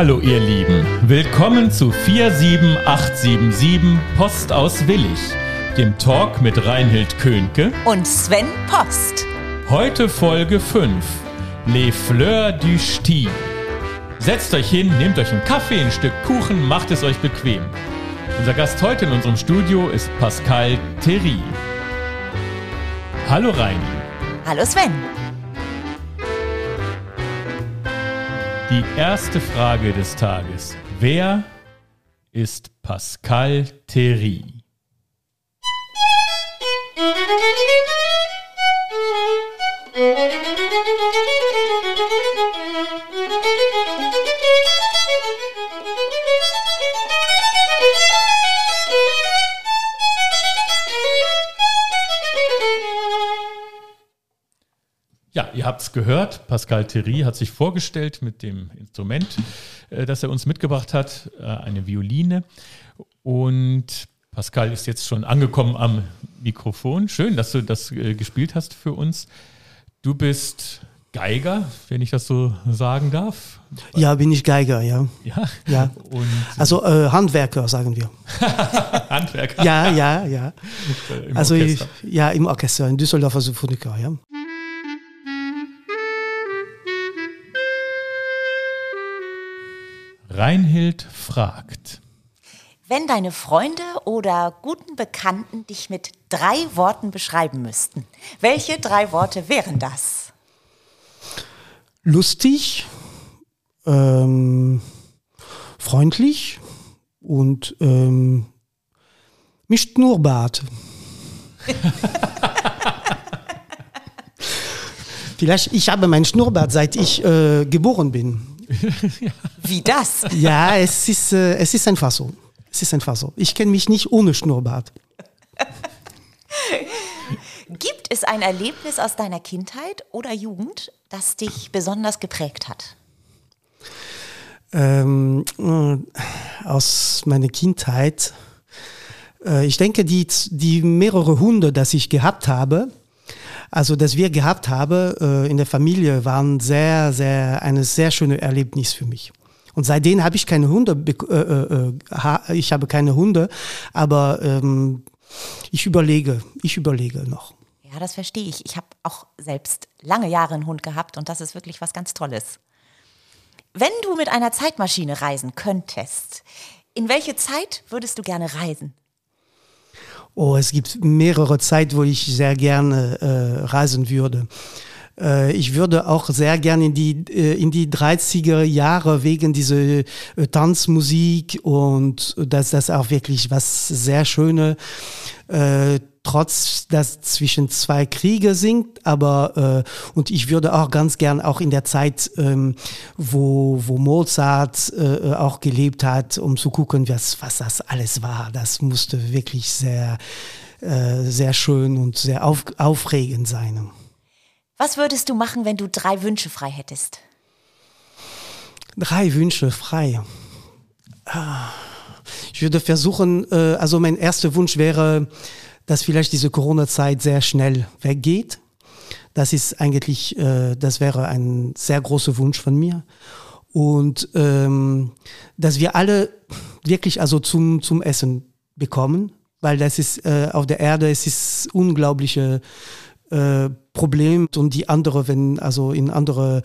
Hallo ihr Lieben, willkommen zu 47877 Post aus Willig, dem Talk mit Reinhild Könke und Sven Post. Heute Folge 5, Les Fleurs du Stil. Setzt euch hin, nehmt euch einen Kaffee, ein Stück Kuchen, macht es euch bequem. Unser Gast heute in unserem Studio ist Pascal Thierry. Hallo Reini. Hallo Sven. Die erste Frage des Tages. Wer ist Pascal Thierry? Ja, ihr habt es gehört. Pascal Thierry hat sich vorgestellt mit dem Instrument, äh, das er uns mitgebracht hat, äh, eine Violine. Und Pascal ist jetzt schon angekommen am Mikrofon. Schön, dass du das äh, gespielt hast für uns. Du bist Geiger, wenn ich das so sagen darf. Ja, bin ich Geiger, ja. Ja. ja. Und also äh, Handwerker, sagen wir. Handwerker. Ja, ja, ja. Im also. Ich, ja, im Orchester, in Düsseldorfer Symphoniker, ja. Reinhild fragt. Wenn deine Freunde oder guten Bekannten dich mit drei Worten beschreiben müssten, welche drei Worte wären das? Lustig, ähm, freundlich und ähm, mit Schnurrbart. Vielleicht, ich habe meinen Schnurrbart, seit ich äh, geboren bin. Wie das? Ja, es ist, äh, es ist einfach so. Es ist einfach so. Ich kenne mich nicht ohne Schnurrbart. Gibt es ein Erlebnis aus deiner Kindheit oder Jugend, das dich besonders geprägt hat? Ähm, äh, aus meiner Kindheit. Äh, ich denke, die, die mehrere Hunde, das ich gehabt habe, also das wir gehabt haben äh, in der Familie, waren sehr, sehr, eine sehr schöne Erlebnis für mich. Und seitdem habe ich keine Hunde, äh, äh, ich habe keine Hunde, aber ähm, ich überlege, ich überlege noch. Ja, das verstehe ich. Ich habe auch selbst lange Jahre einen Hund gehabt und das ist wirklich was ganz Tolles. Wenn du mit einer Zeitmaschine reisen könntest, in welche Zeit würdest du gerne reisen? Oh, es gibt mehrere Zeit, wo ich sehr gerne äh, reisen würde. Äh, ich würde auch sehr gerne in die, äh, in die 30er Jahre wegen dieser äh, Tanzmusik und dass das auch wirklich was sehr Schöne, trotz dass zwischen zwei Kriege singt, aber äh, und ich würde auch ganz gern auch in der Zeit, ähm, wo, wo Mozart äh, auch gelebt hat, um zu gucken, was, was das alles war. Das musste wirklich sehr, äh, sehr schön und sehr auf, aufregend sein. Was würdest du machen, wenn du drei Wünsche frei hättest? Drei Wünsche frei. Ich würde versuchen, äh, also mein erster Wunsch wäre, dass vielleicht diese Corona-Zeit sehr schnell weggeht. Das ist eigentlich, äh, das wäre ein sehr großer Wunsch von mir. Und ähm, dass wir alle wirklich also zum, zum Essen bekommen, weil das ist äh, auf der Erde, es ist unglaubliche äh, Problem und die andere, wenn also in andere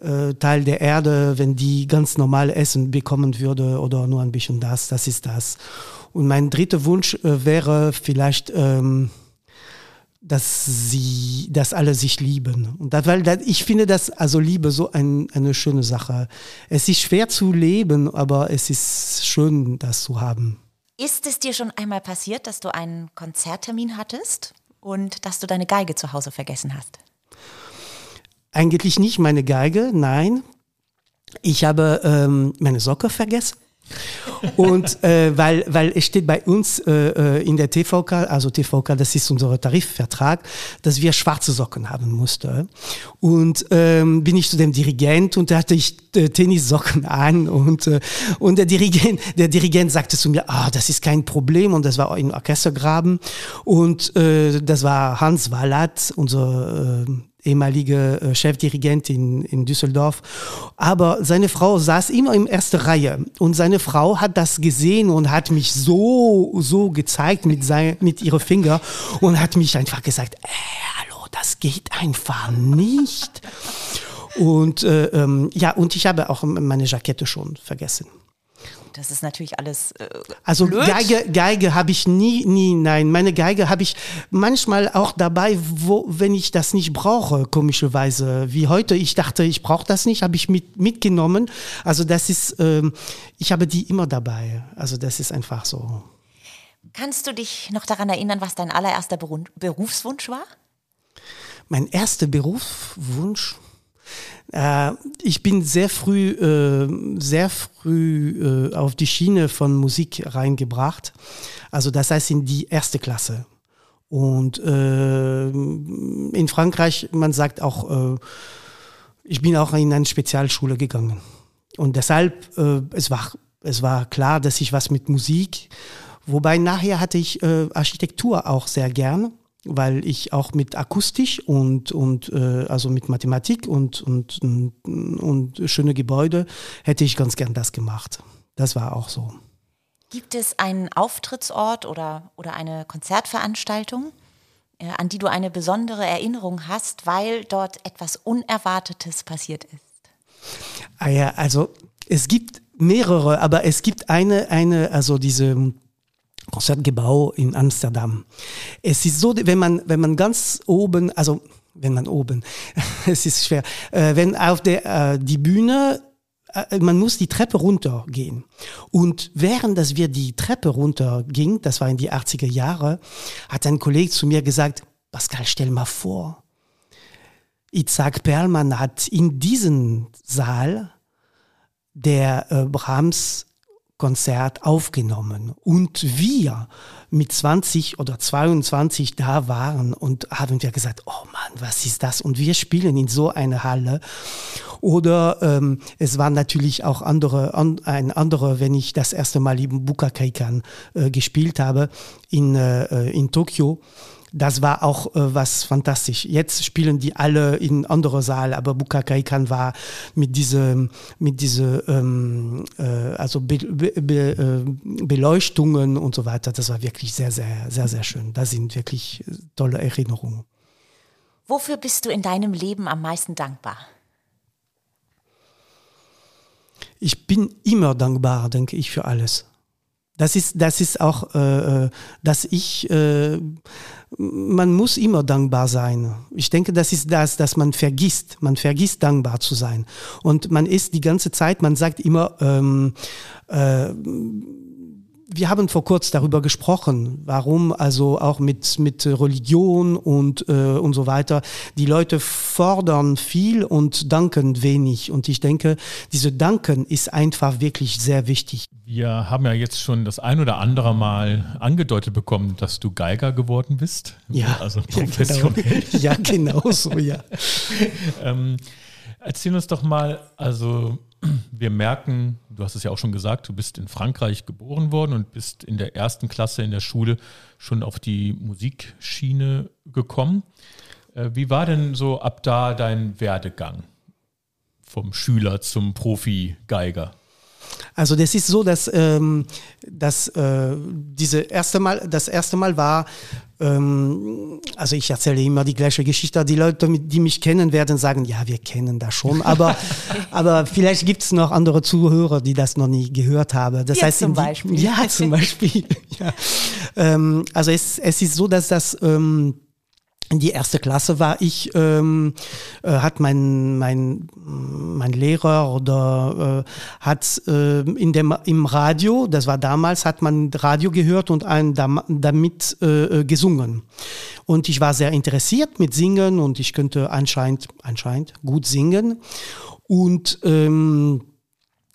äh, Teil der Erde, wenn die ganz normal Essen bekommen würde oder nur ein bisschen das, das ist das. Und mein dritter Wunsch äh, wäre vielleicht, ähm, dass sie, dass alle sich lieben. Und das, weil das, ich finde das, also Liebe so ein, eine schöne Sache. Es ist schwer zu leben, aber es ist schön, das zu haben. Ist es dir schon einmal passiert, dass du einen Konzerttermin hattest und dass du deine Geige zu Hause vergessen hast? Eigentlich nicht meine Geige, nein. Ich habe ähm, meine Socke vergessen. Und äh, weil, weil es steht bei uns äh, in der TVK, also TVK, das ist unser Tarifvertrag, dass wir schwarze Socken haben mussten. Und ähm, bin ich zu dem Dirigent und da hatte ich äh, Tennissocken an und, äh, und der Dirigent, der Dirigent sagte zu mir, ah, das ist kein Problem und das war im Orchestergraben und äh, das war Hans Wallat, unser äh, ehemalige äh, Chefdirigent in, in Düsseldorf. Aber seine Frau saß immer in erster Reihe und seine Frau hat das gesehen und hat mich so, so gezeigt mit, sein, mit ihren Finger und hat mich einfach gesagt, äh, hallo, das geht einfach nicht. Und äh, ähm, ja, und ich habe auch meine Jackette schon vergessen. Das ist natürlich alles. Äh, also blöd. Geige, Geige habe ich nie, nie, nein. Meine Geige habe ich manchmal auch dabei, wo, wenn ich das nicht brauche, komischerweise. Wie heute, ich dachte, ich brauche das nicht, habe ich mit, mitgenommen. Also das ist, ähm, ich habe die immer dabei. Also das ist einfach so. Kannst du dich noch daran erinnern, was dein allererster Beru Berufswunsch war? Mein erster Berufswunsch? Äh, ich bin sehr früh, äh, sehr früh äh, auf die Schiene von Musik reingebracht. Also das heißt in die erste Klasse. Und in Frankreich, man sagt auch, ich bin auch in eine Spezialschule gegangen. Und deshalb, es, war, es war klar, dass ich was mit Musik, wobei nachher hatte ich Architektur auch sehr gern weil ich auch mit Akustisch und, und äh, also mit Mathematik und, und, und, und schöne Gebäude hätte ich ganz gern das gemacht. Das war auch so. Gibt es einen Auftrittsort oder, oder eine Konzertveranstaltung, äh, an die du eine besondere Erinnerung hast, weil dort etwas Unerwartetes passiert ist? Ah ja, also es gibt mehrere, aber es gibt eine, eine, also diese Konzertgebau in Amsterdam. Es ist so, wenn man, wenn man ganz oben, also wenn man oben, es ist schwer, äh, wenn auf der, äh, die Bühne, äh, man muss die Treppe runtergehen. Und während dass wir die Treppe runtergingen, das war in die 80er Jahre, hat ein Kollege zu mir gesagt, Pascal, stell mal vor, Isaac Perlmann hat in diesem Saal der äh, Brahms Konzert aufgenommen und wir mit 20 oder 22 da waren und haben wir gesagt, oh Mann, was ist das? Und wir spielen in so einer Halle. Oder ähm, es waren natürlich auch andere, an, ein anderer, wenn ich das erste Mal im Bukakaikan äh, gespielt habe in, äh, in Tokio das war auch äh, was fantastisch. Jetzt spielen die alle in anderer Saal, aber Bukakaikan war mit diese, mit diese ähm, äh, also Be Be Be äh, Beleuchtungen und so weiter. Das war wirklich sehr, sehr, sehr, sehr schön. Das sind wirklich tolle Erinnerungen. Wofür bist du in deinem Leben am meisten dankbar? Ich bin immer dankbar, denke ich, für alles. Das ist, das ist auch, äh, äh, dass ich, äh, man muss immer dankbar sein. Ich denke, das ist das, dass man vergisst. Man vergisst dankbar zu sein. Und man ist die ganze Zeit, man sagt immer, ähm, äh, wir haben vor kurzem darüber gesprochen, warum also auch mit, mit Religion und, äh, und so weiter, die Leute fordern viel und danken wenig. Und ich denke, diese Danken ist einfach wirklich sehr wichtig. Wir haben ja jetzt schon das ein oder andere Mal angedeutet bekommen, dass du Geiger geworden bist. Ja, also professionell. Ja, genau, ja, genau so, ja. ähm, erzähl uns doch mal, also wir merken, du hast es ja auch schon gesagt, du bist in Frankreich geboren worden und bist in der ersten Klasse in der Schule schon auf die Musikschiene gekommen. Äh, wie war denn so ab da dein Werdegang vom Schüler zum Profi-Geiger? Also das ist so, dass, ähm, dass äh, diese erste Mal, das erste Mal war, ähm, also ich erzähle immer die gleiche Geschichte. Die Leute, die mich kennen, werden sagen, ja, wir kennen das schon, aber, aber vielleicht gibt es noch andere Zuhörer, die das noch nie gehört haben. Das ja, heißt, zum die, Beispiel. Ja, zum Beispiel. ja. Ähm, also es, es ist so, dass das ähm, in die erste Klasse war ich, ähm, äh, hat mein, mein, mein Lehrer oder äh, hat äh, in dem, im Radio, das war damals, hat man Radio gehört und ein, damit äh, gesungen. Und ich war sehr interessiert mit Singen und ich könnte anscheinend, anscheinend gut singen. Und ähm,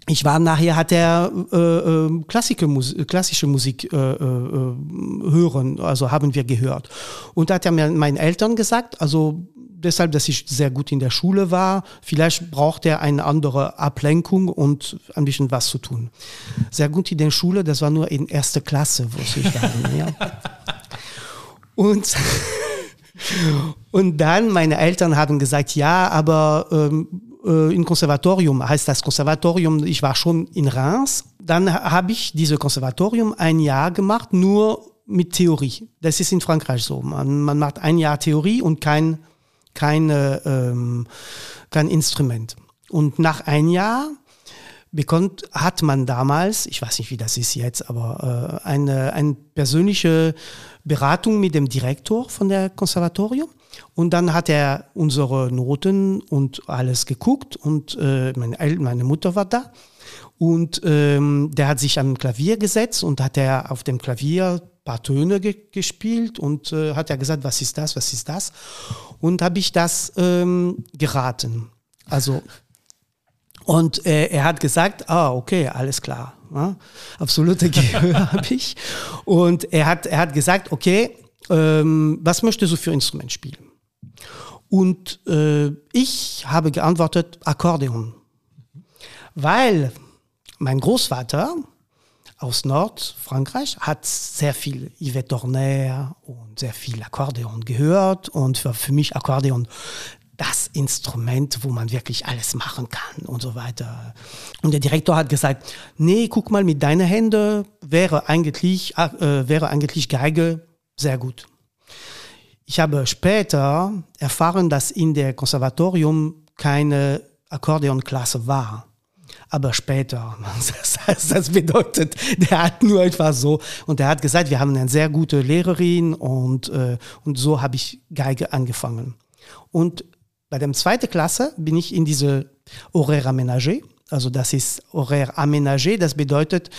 ich war nachher, hat er äh, äh, klassische, Musik, klassische Musik äh, äh, hören, also haben wir gehört. Und da hat er mir meinen Eltern gesagt, also deshalb, dass ich sehr gut in der Schule war, vielleicht braucht er eine andere Ablenkung und ein bisschen was zu tun. Sehr gut in der Schule, das war nur in erster Klasse, muss ich sagen. ja. Und Und dann meine Eltern haben gesagt, ja, aber ähm, äh, im Konservatorium heißt das Konservatorium, ich war schon in Reims. Dann habe ich dieses Konservatorium ein Jahr gemacht, nur mit Theorie. Das ist in Frankreich so. Man, man macht ein Jahr Theorie und kein, keine, ähm, kein Instrument. Und nach ein Jahr bekommt, hat man damals, ich weiß nicht, wie das ist jetzt, aber äh, eine, eine persönliche Beratung mit dem Direktor von der Konservatorium. Und dann hat er unsere Noten und alles geguckt und äh, meine, meine Mutter war da. Und ähm, der hat sich am Klavier gesetzt und hat er auf dem Klavier ein paar Töne ge gespielt und äh, hat er gesagt, was ist das, was ist das? Und habe ich das ähm, geraten. Also und äh, er hat gesagt, ah, okay, alles klar. Ja, absolute Gehör habe ich. Und er hat, er hat gesagt, okay, ähm, was möchtest du für Instrument spielen? Und äh, ich habe geantwortet, Akkordeon. Weil mein Großvater aus Nordfrankreich hat sehr viel Yvette Dorner und sehr viel Akkordeon gehört und für, für mich Akkordeon das Instrument, wo man wirklich alles machen kann und so weiter. Und der Direktor hat gesagt, nee, guck mal, mit deinen Händen wäre eigentlich, äh, wäre eigentlich Geige sehr gut. Ich habe später erfahren, dass in der Konservatorium keine Akkordeonklasse war. Aber später, das, bedeutet, der hat nur etwas so, und er hat gesagt, wir haben eine sehr gute Lehrerin und, äh, und so habe ich Geige angefangen. Und bei der zweiten Klasse bin ich in diese Horaire aménagé. Also das ist Horaire aménagé. Das bedeutet,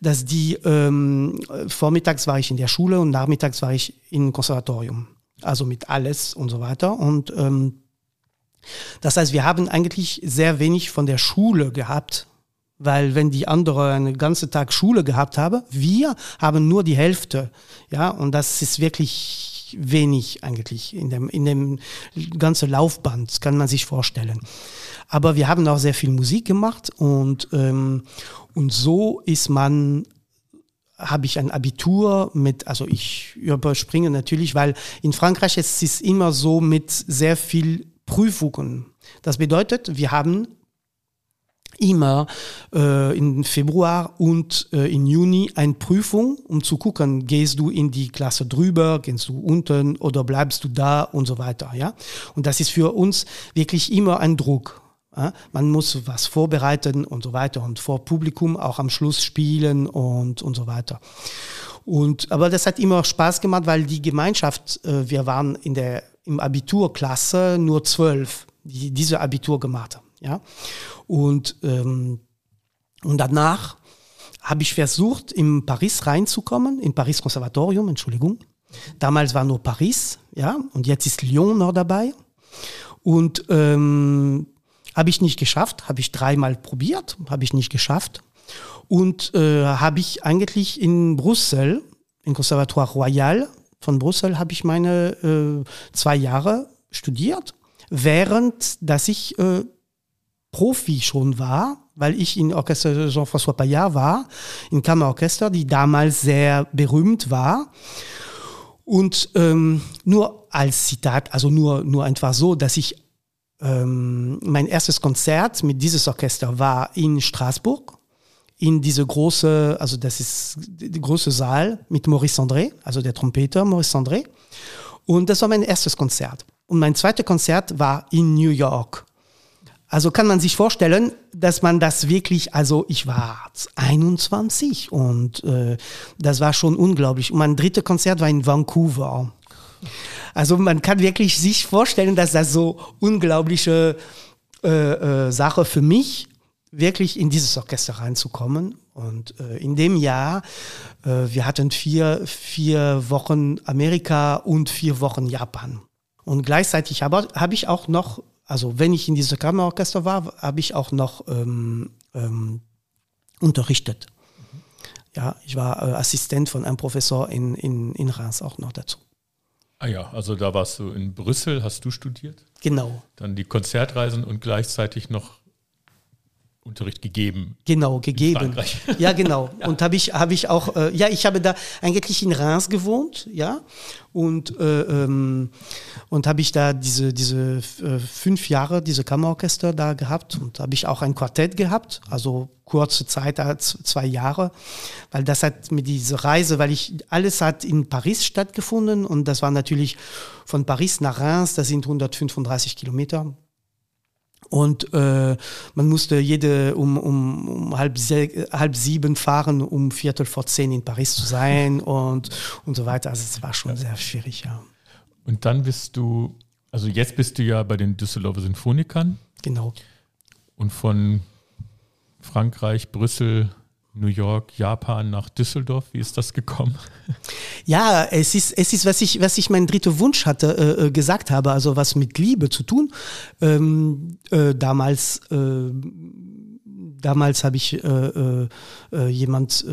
dass die ähm, vormittags war ich in der Schule und nachmittags war ich im Konservatorium. Also mit alles und so weiter. Und ähm, das heißt, wir haben eigentlich sehr wenig von der Schule gehabt, weil wenn die andere einen ganzen Tag Schule gehabt haben, wir haben nur die Hälfte. Ja, und das ist wirklich wenig eigentlich in dem, in dem ganzen Laufband, kann man sich vorstellen. Aber wir haben auch sehr viel Musik gemacht und, ähm, und so ist man habe ich ein Abitur mit, also ich überspringe natürlich, weil in Frankreich ist es immer so mit sehr viel Prüfungen. Das bedeutet, wir haben immer äh, im Februar und äh, im Juni eine Prüfung, um zu gucken, gehst du in die Klasse drüber, gehst du unten oder bleibst du da und so weiter. Ja? Und das ist für uns wirklich immer ein Druck. Man muss was vorbereiten und so weiter und vor Publikum auch am Schluss spielen und, und so weiter. Und, aber das hat immer Spaß gemacht, weil die Gemeinschaft, äh, wir waren in der, im Abiturklasse nur zwölf, die diese Abitur gemacht haben. Ja? Und, ähm, und danach habe ich versucht, in Paris reinzukommen, in Paris Konservatorium, Entschuldigung. Damals war nur Paris, ja, und jetzt ist Lyon noch dabei. Und ähm, habe ich nicht geschafft, habe ich dreimal probiert, habe ich nicht geschafft. Und äh, habe ich eigentlich in Brüssel, im Conservatoire Royal von Brüssel, habe ich meine äh, zwei Jahre studiert, während dass ich äh, Profi schon war, weil ich in Orchester Jean-François Paillard war, in Kammerorchester, die damals sehr berühmt war. Und ähm, nur als Zitat, also nur, nur einfach so, dass ich ähm, mein erstes Konzert mit dieses Orchester war in Straßburg, in diese große, also das ist die große Saal mit Maurice André, also der Trompeter Maurice André. Und das war mein erstes Konzert. Und mein zweites Konzert war in New York. Also kann man sich vorstellen, dass man das wirklich, also ich war 21 und äh, das war schon unglaublich. Und mein drittes Konzert war in Vancouver. Also man kann wirklich sich vorstellen, dass das so unglaubliche äh, äh, Sache für mich wirklich in dieses Orchester reinzukommen. Und äh, in dem Jahr, äh, wir hatten vier, vier Wochen Amerika und vier Wochen Japan. Und gleichzeitig habe hab ich auch noch also wenn ich in diesem Kammerorchester war, habe ich auch noch ähm, ähm, unterrichtet. Ja, ich war äh, Assistent von einem Professor in, in, in Reims auch noch dazu. Ah ja, also da warst du in Brüssel, hast du studiert? Genau. Dann die Konzertreisen und gleichzeitig noch Unterricht gegeben. Genau, gegeben. Ja, genau. ja. Und habe ich, habe ich auch, äh, ja, ich habe da eigentlich in Reims gewohnt, ja, und äh, ähm, und habe ich da diese diese äh, fünf Jahre diese Kammerorchester da gehabt und habe ich auch ein Quartett gehabt, also kurze Zeit, als zwei Jahre, weil das hat mit dieser Reise, weil ich alles hat in Paris stattgefunden und das war natürlich von Paris nach Reims, das sind 135 Kilometer und äh, man musste jede um, um, um halb, halb sieben fahren, um Viertel vor zehn in Paris zu sein und, und so weiter. Also es war schon sehr schwierig, ja. Und dann bist du, also jetzt bist du ja bei den Düsseldorfer Sinfonikern. Genau. Und von Frankreich, Brüssel New York, Japan nach Düsseldorf? Wie ist das gekommen? Ja, es ist, es ist was, ich, was ich mein dritter Wunsch hatte, äh, äh, gesagt habe, also was mit Liebe zu tun. Ähm, äh, damals, äh, damals habe ich äh, äh, jemand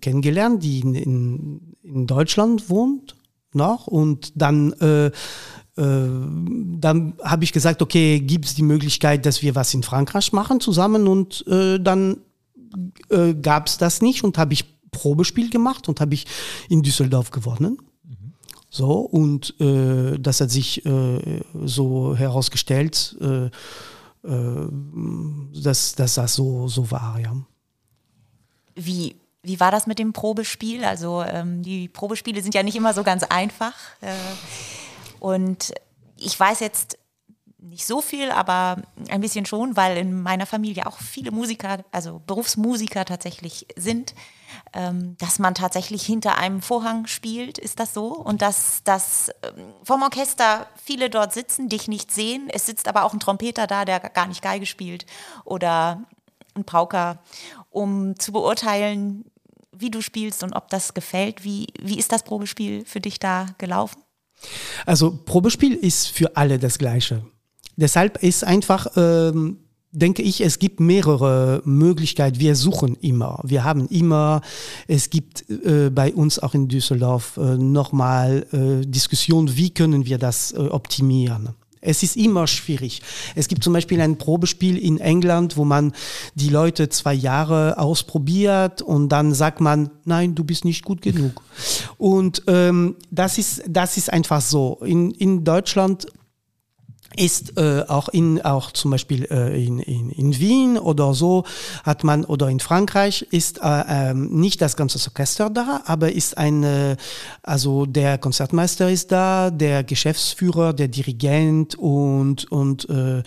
kennengelernt, die in, in, in, Deutschland wohnt noch und dann dann habe ich gesagt, okay, gibt es die Möglichkeit, dass wir was in Frankreich machen zusammen und äh, dann äh, gab es das nicht und habe ich Probespiel gemacht und habe ich in Düsseldorf gewonnen. Mhm. So, und äh, das hat sich äh, so herausgestellt, äh, äh, dass, dass das so, so war, ja. Wie, wie war das mit dem Probespiel? Also ähm, die Probespiele sind ja nicht immer so ganz einfach. Äh, und ich weiß jetzt nicht so viel, aber ein bisschen schon, weil in meiner Familie auch viele Musiker, also Berufsmusiker tatsächlich sind, ähm, dass man tatsächlich hinter einem Vorhang spielt, ist das so? Und dass, dass ähm, vom Orchester viele dort sitzen, dich nicht sehen. Es sitzt aber auch ein Trompeter da, der gar nicht Geige spielt oder ein Pauker, um zu beurteilen, wie du spielst und ob das gefällt. Wie, wie ist das Probespiel für dich da gelaufen? Also Probespiel ist für alle das Gleiche. Deshalb ist einfach, ähm, denke ich, es gibt mehrere Möglichkeiten. Wir suchen immer. Wir haben immer, es gibt äh, bei uns auch in Düsseldorf äh, nochmal äh, Diskussionen, wie können wir das äh, optimieren. Es ist immer schwierig. Es gibt zum Beispiel ein Probespiel in England, wo man die Leute zwei Jahre ausprobiert und dann sagt man, nein, du bist nicht gut genug. Und ähm, das, ist, das ist einfach so. In, in Deutschland ist äh, auch in auch zum Beispiel äh, in, in, in Wien oder so hat man oder in Frankreich ist äh, ähm, nicht das ganze Orchester da, aber ist ein äh, also der Konzertmeister ist da, der Geschäftsführer, der Dirigent und und äh, äh,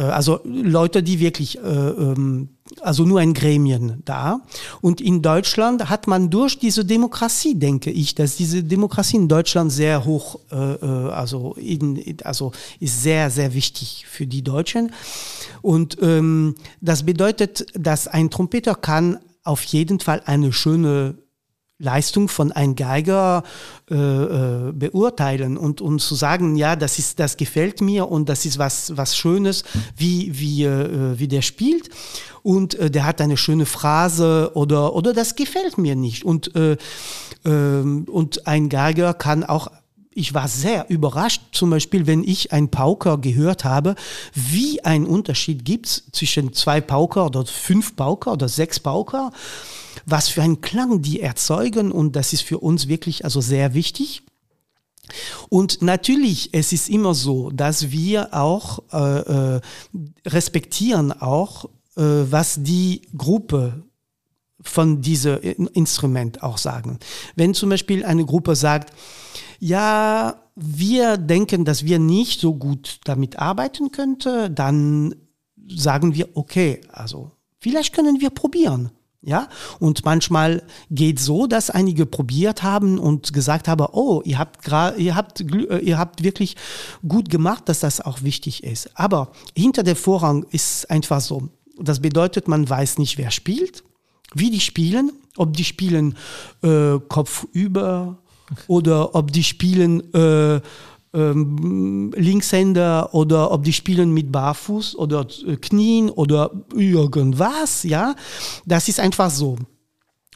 also Leute, die wirklich, äh, ähm, also nur ein Gremien da. Und in Deutschland hat man durch diese Demokratie, denke ich, dass diese Demokratie in Deutschland sehr hoch, äh, also, in, also ist sehr, sehr wichtig für die Deutschen. Und ähm, das bedeutet, dass ein Trompeter kann auf jeden Fall eine schöne Leistung von einem Geiger äh, äh, beurteilen und, und zu sagen, ja, das ist, das gefällt mir und das ist was, was Schönes, wie, wie, äh, wie der spielt. Und äh, der hat eine schöne Phrase oder, oder das gefällt mir nicht. Und, äh, ähm, und ein Geiger kann auch ich war sehr überrascht, zum Beispiel, wenn ich ein Pauker gehört habe, wie ein Unterschied gibt zwischen zwei Pauker oder fünf Pauker oder sechs Pauker was für einen Klang die erzeugen und das ist für uns wirklich also sehr wichtig. Und natürlich, es ist immer so, dass wir auch äh, äh, respektieren auch, äh, was die Gruppe von diesem Instrument auch sagen. Wenn zum Beispiel eine Gruppe sagt, ja, wir denken, dass wir nicht so gut damit arbeiten könnten, dann sagen wir, okay, also vielleicht können wir probieren. Ja, und manchmal geht so, dass einige probiert haben und gesagt haben, oh, ihr habt gerade, ihr habt, äh, ihr habt wirklich gut gemacht, dass das auch wichtig ist. Aber hinter der Vorrang ist einfach so. Das bedeutet, man weiß nicht, wer spielt, wie die spielen, ob die spielen äh, Kopf über oder ob die spielen äh, ähm, Linkshänder oder ob die spielen mit Barfuß oder äh, Knien oder irgendwas, ja, das ist einfach so.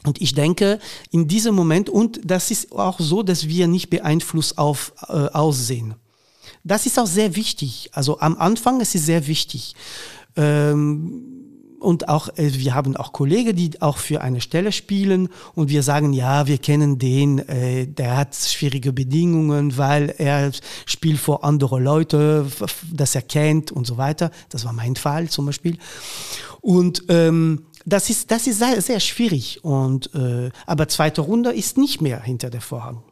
Und ich denke, in diesem Moment, und das ist auch so, dass wir nicht beeinflusst auf äh, Aussehen. Das ist auch sehr wichtig. Also am Anfang ist es sehr wichtig. Ähm, und auch, äh, wir haben auch Kollegen, die auch für eine Stelle spielen und wir sagen, ja, wir kennen den, äh, der hat schwierige Bedingungen, weil er spielt vor andere Leute, das er kennt und so weiter. Das war mein Fall zum Beispiel. Und ähm, das ist, das ist sehr, sehr schwierig. Und, äh, aber zweite Runde ist nicht mehr hinter der Vorhang.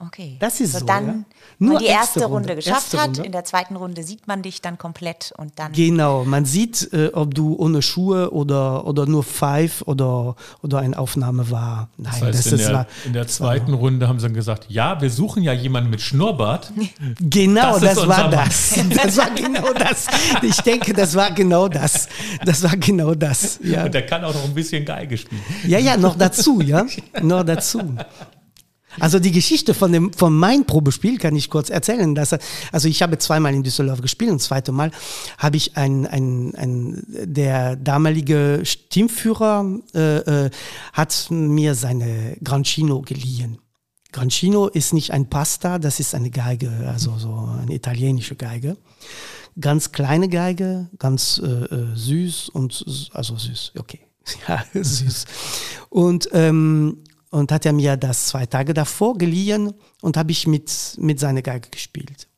Okay. Das ist so. so, dann, ja. Nur man die erste, erste Runde, Runde, geschafft erste hat, Runde. in der zweiten Runde sieht man dich dann komplett und dann. Genau, man sieht, äh, ob du ohne Schuhe oder, oder nur Five oder, oder eine Aufnahme war. Nein, Das heißt, das, in, das der, war. in der zweiten Runde haben sie dann gesagt, ja, wir suchen ja jemanden mit Schnurrbart. Genau, Das ist das, war Mann. das. Das war genau das. Ich denke, das war genau das. Das war genau das. Ja, Und der kann auch noch ein bisschen Geige spielen. ja, ja noch dazu, ja. Noch dazu. Also die Geschichte von dem von meinem Probespiel kann ich kurz erzählen. Dass, er- also ich habe zweimal in Düsseldorf gespielt und das zweite Mal habe ich ein, ein, ein der damalige Teamführer äh, äh, hat mir seine Grancino geliehen. Grancino ist nicht ein Pasta, das ist eine Geige, also so eine italienische Geige. Ganz kleine Geige, ganz äh, äh, süß und also süß, okay. Ja, süß. Und, ähm, und hat er mir das zwei Tage davor geliehen und habe ich mit, mit seiner Geige gespielt.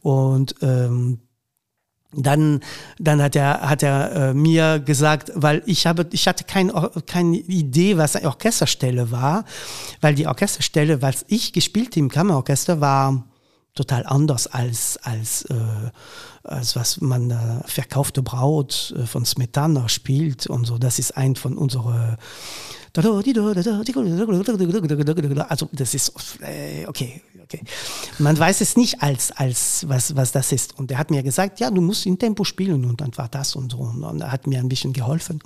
Und ähm, dann, dann hat er, hat er äh, mir gesagt, weil ich habe, ich hatte kein, keine Idee, was eine Orchesterstelle war, weil die Orchesterstelle, was ich gespielt im Kammerorchester, war total anders als, als, äh, als was man äh, verkaufte Braut äh, von Smetana spielt und so. Das ist ein von unseren also das ist äh, okay, okay. Man weiß es nicht als als was was das ist. Und er hat mir gesagt, ja, du musst in Tempo spielen und dann war das und so. Und er hat mir ein bisschen geholfen.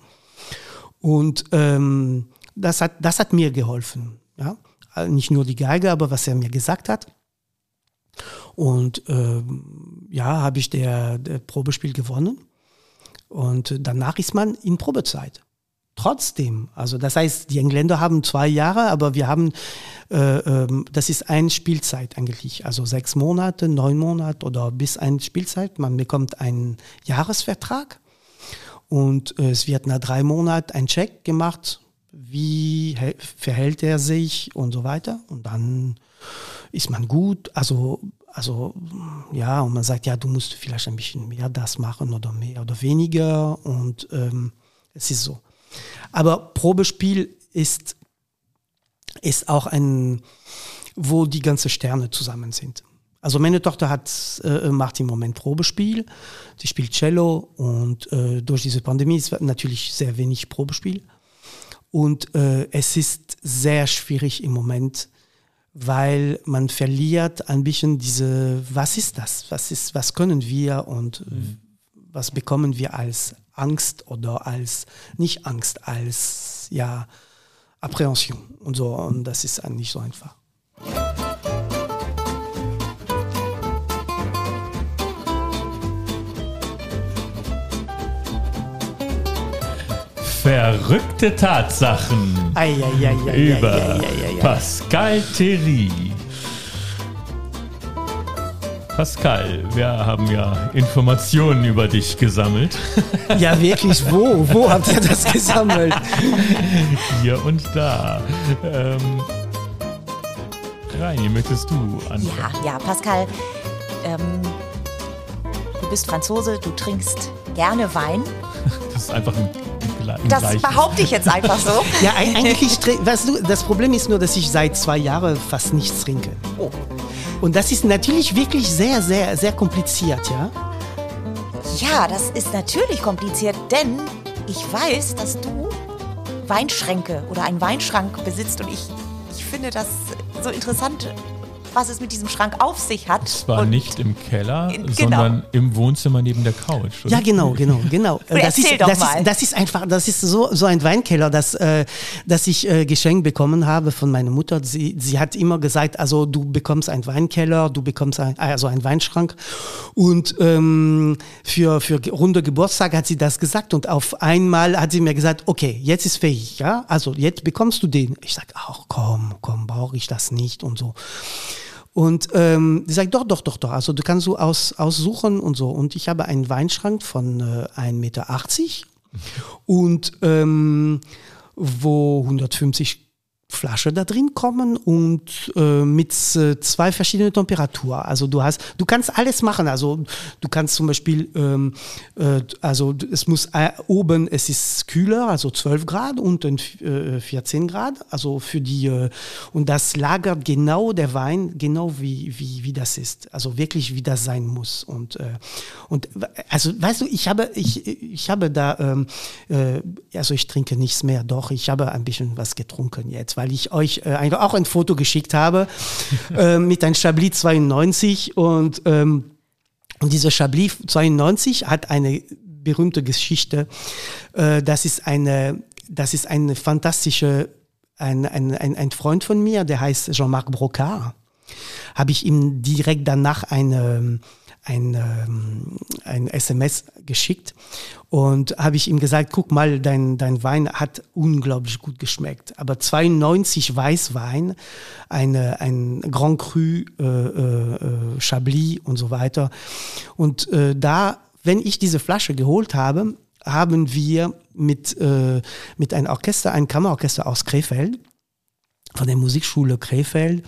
Und ähm, das hat das hat mir geholfen, ja. Also Nicht nur die Geige, aber was er mir gesagt hat. Und ähm, ja, habe ich der, der Probespiel gewonnen. Und danach ist man in Probezeit. Trotzdem, also das heißt, die Engländer haben zwei Jahre, aber wir haben, äh, ähm, das ist eine Spielzeit eigentlich, also sechs Monate, neun Monate oder bis eine Spielzeit. Man bekommt einen Jahresvertrag und äh, es wird nach drei Monaten ein Check gemacht, wie hä- verhält er sich und so weiter. Und dann ist man gut, also, also ja, und man sagt, ja, du musst vielleicht ein bisschen mehr das machen oder mehr oder weniger und ähm, es ist so. Aber Probespiel ist, ist auch ein, wo die ganzen Sterne zusammen sind. Also meine Tochter hat, äh, macht im Moment Probespiel, sie spielt Cello und äh, durch diese Pandemie ist natürlich sehr wenig Probespiel. Und äh, es ist sehr schwierig im Moment, weil man verliert ein bisschen diese, was ist das? Was ist, was können wir und äh, was bekommen wir als Angst oder als, nicht Angst, als, ja, Apprähension und so. Und das ist nicht so einfach. Verrückte Tatsachen Ei, über. Pascal Thierry. Pascal, wir haben ja Informationen über dich gesammelt. Ja, wirklich, wo? Wo habt ihr das gesammelt? Hier und da. Ähm, Reini, möchtest du anfangen? Ja, ja, Pascal, ähm, du bist Franzose, du trinkst gerne Wein. Das ist einfach ein, Das Gleichnis. behaupte ich jetzt einfach so. Ja, eig- eigentlich, weißt du, das Problem ist nur, dass ich seit zwei Jahren fast nichts trinke. Oh. Und das ist natürlich wirklich sehr, sehr, sehr kompliziert, ja? Ja, das ist natürlich kompliziert, denn ich weiß, dass du Weinschränke oder einen Weinschrank besitzt und ich, ich finde das so interessant, was es mit diesem Schrank auf sich hat. Zwar und nicht im Keller, Genau. sondern im Wohnzimmer neben der Couch. oder? Ja, genau, genau, genau. Das erzähl ist, doch das, mal. ist, das ist einfach, das ist so, so ein Weinkeller, das, äh, das ich äh, geschenkt bekommen habe von meiner Mutter. Sie, sie hat immer gesagt, also du bekommst einen Weinkeller, du bekommst ein, also einen Weinschrank. Und ähm, für, für runde Geburtstag hat sie das gesagt und auf einmal hat sie mir gesagt, okay, jetzt ist fähig, ja, also jetzt bekommst du den. Ich sag, ach komm, komm, brauche ich das nicht und so. Und ähm, die sagt, doch, doch, doch, doch. Also du kannst so aus, aussuchen und so. Und ich habe einen Weinschrank von äh, 1,80 Meter. und ähm, wo 150 Flasche da drin kommen und äh, mit äh, zwei verschiedenen Temperaturen. Also du hast, du kannst alles machen. Also du kannst zum Beispiel, ähm, äh, also es muss äh, oben, es ist kühler, also 12 Grad, unten 14 Grad. Also für die äh, und das lagert genau der Wein genau wie wie wie das ist. Also wirklich wie das sein muss. Und äh, und also weißt du, ich habe ich ich habe da ähm, also ich trinke nichts mehr. Doch ich habe ein bisschen was getrunken jetzt, weil weil ich euch äh, auch ein Foto geschickt habe äh, mit einem Chablis 92 und, ähm, und dieser Chablis 92 hat eine berühmte Geschichte. Äh, das ist eine, das ist eine fantastische, ein, ein, ein, ein Freund von mir, der heißt Jean-Marc Brocard. Habe ich ihm direkt danach eine ein, ähm, ein SMS geschickt und habe ich ihm gesagt, guck mal, dein, dein Wein hat unglaublich gut geschmeckt. Aber 92 Weißwein, eine, ein Grand Cru, äh, äh, äh, Chablis und so weiter. Und äh, da, wenn ich diese Flasche geholt habe, haben wir mit, äh, mit einem Orchester, ein Kammerorchester aus Krefeld, von der Musikschule Krefeld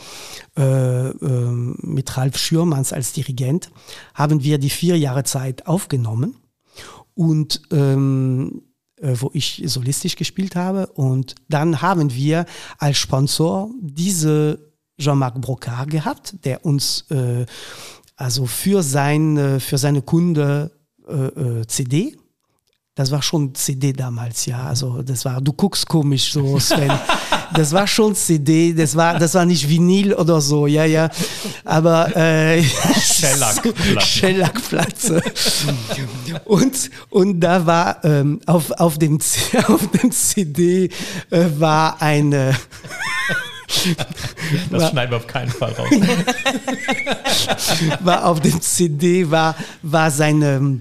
äh, äh, mit Ralf Schürmanns als Dirigent haben wir die vier Jahre Zeit aufgenommen und ähm, äh, wo ich solistisch gespielt habe. Und dann haben wir als Sponsor diese Jean-Marc Brocard gehabt, der uns äh, also für, sein, für seine Kunde äh, äh CD das war schon CD damals, ja. Also das war, du guckst komisch so, Sven. Das war schon CD, das war, das war nicht Vinyl oder so, ja, ja. Aber äh, Schellackplatte. Schellackplatte. Und, und da war ähm, auf, auf, dem, auf dem CD äh, war eine. Das war, schneiden wir auf keinen Fall raus. war auf dem CD war, war seine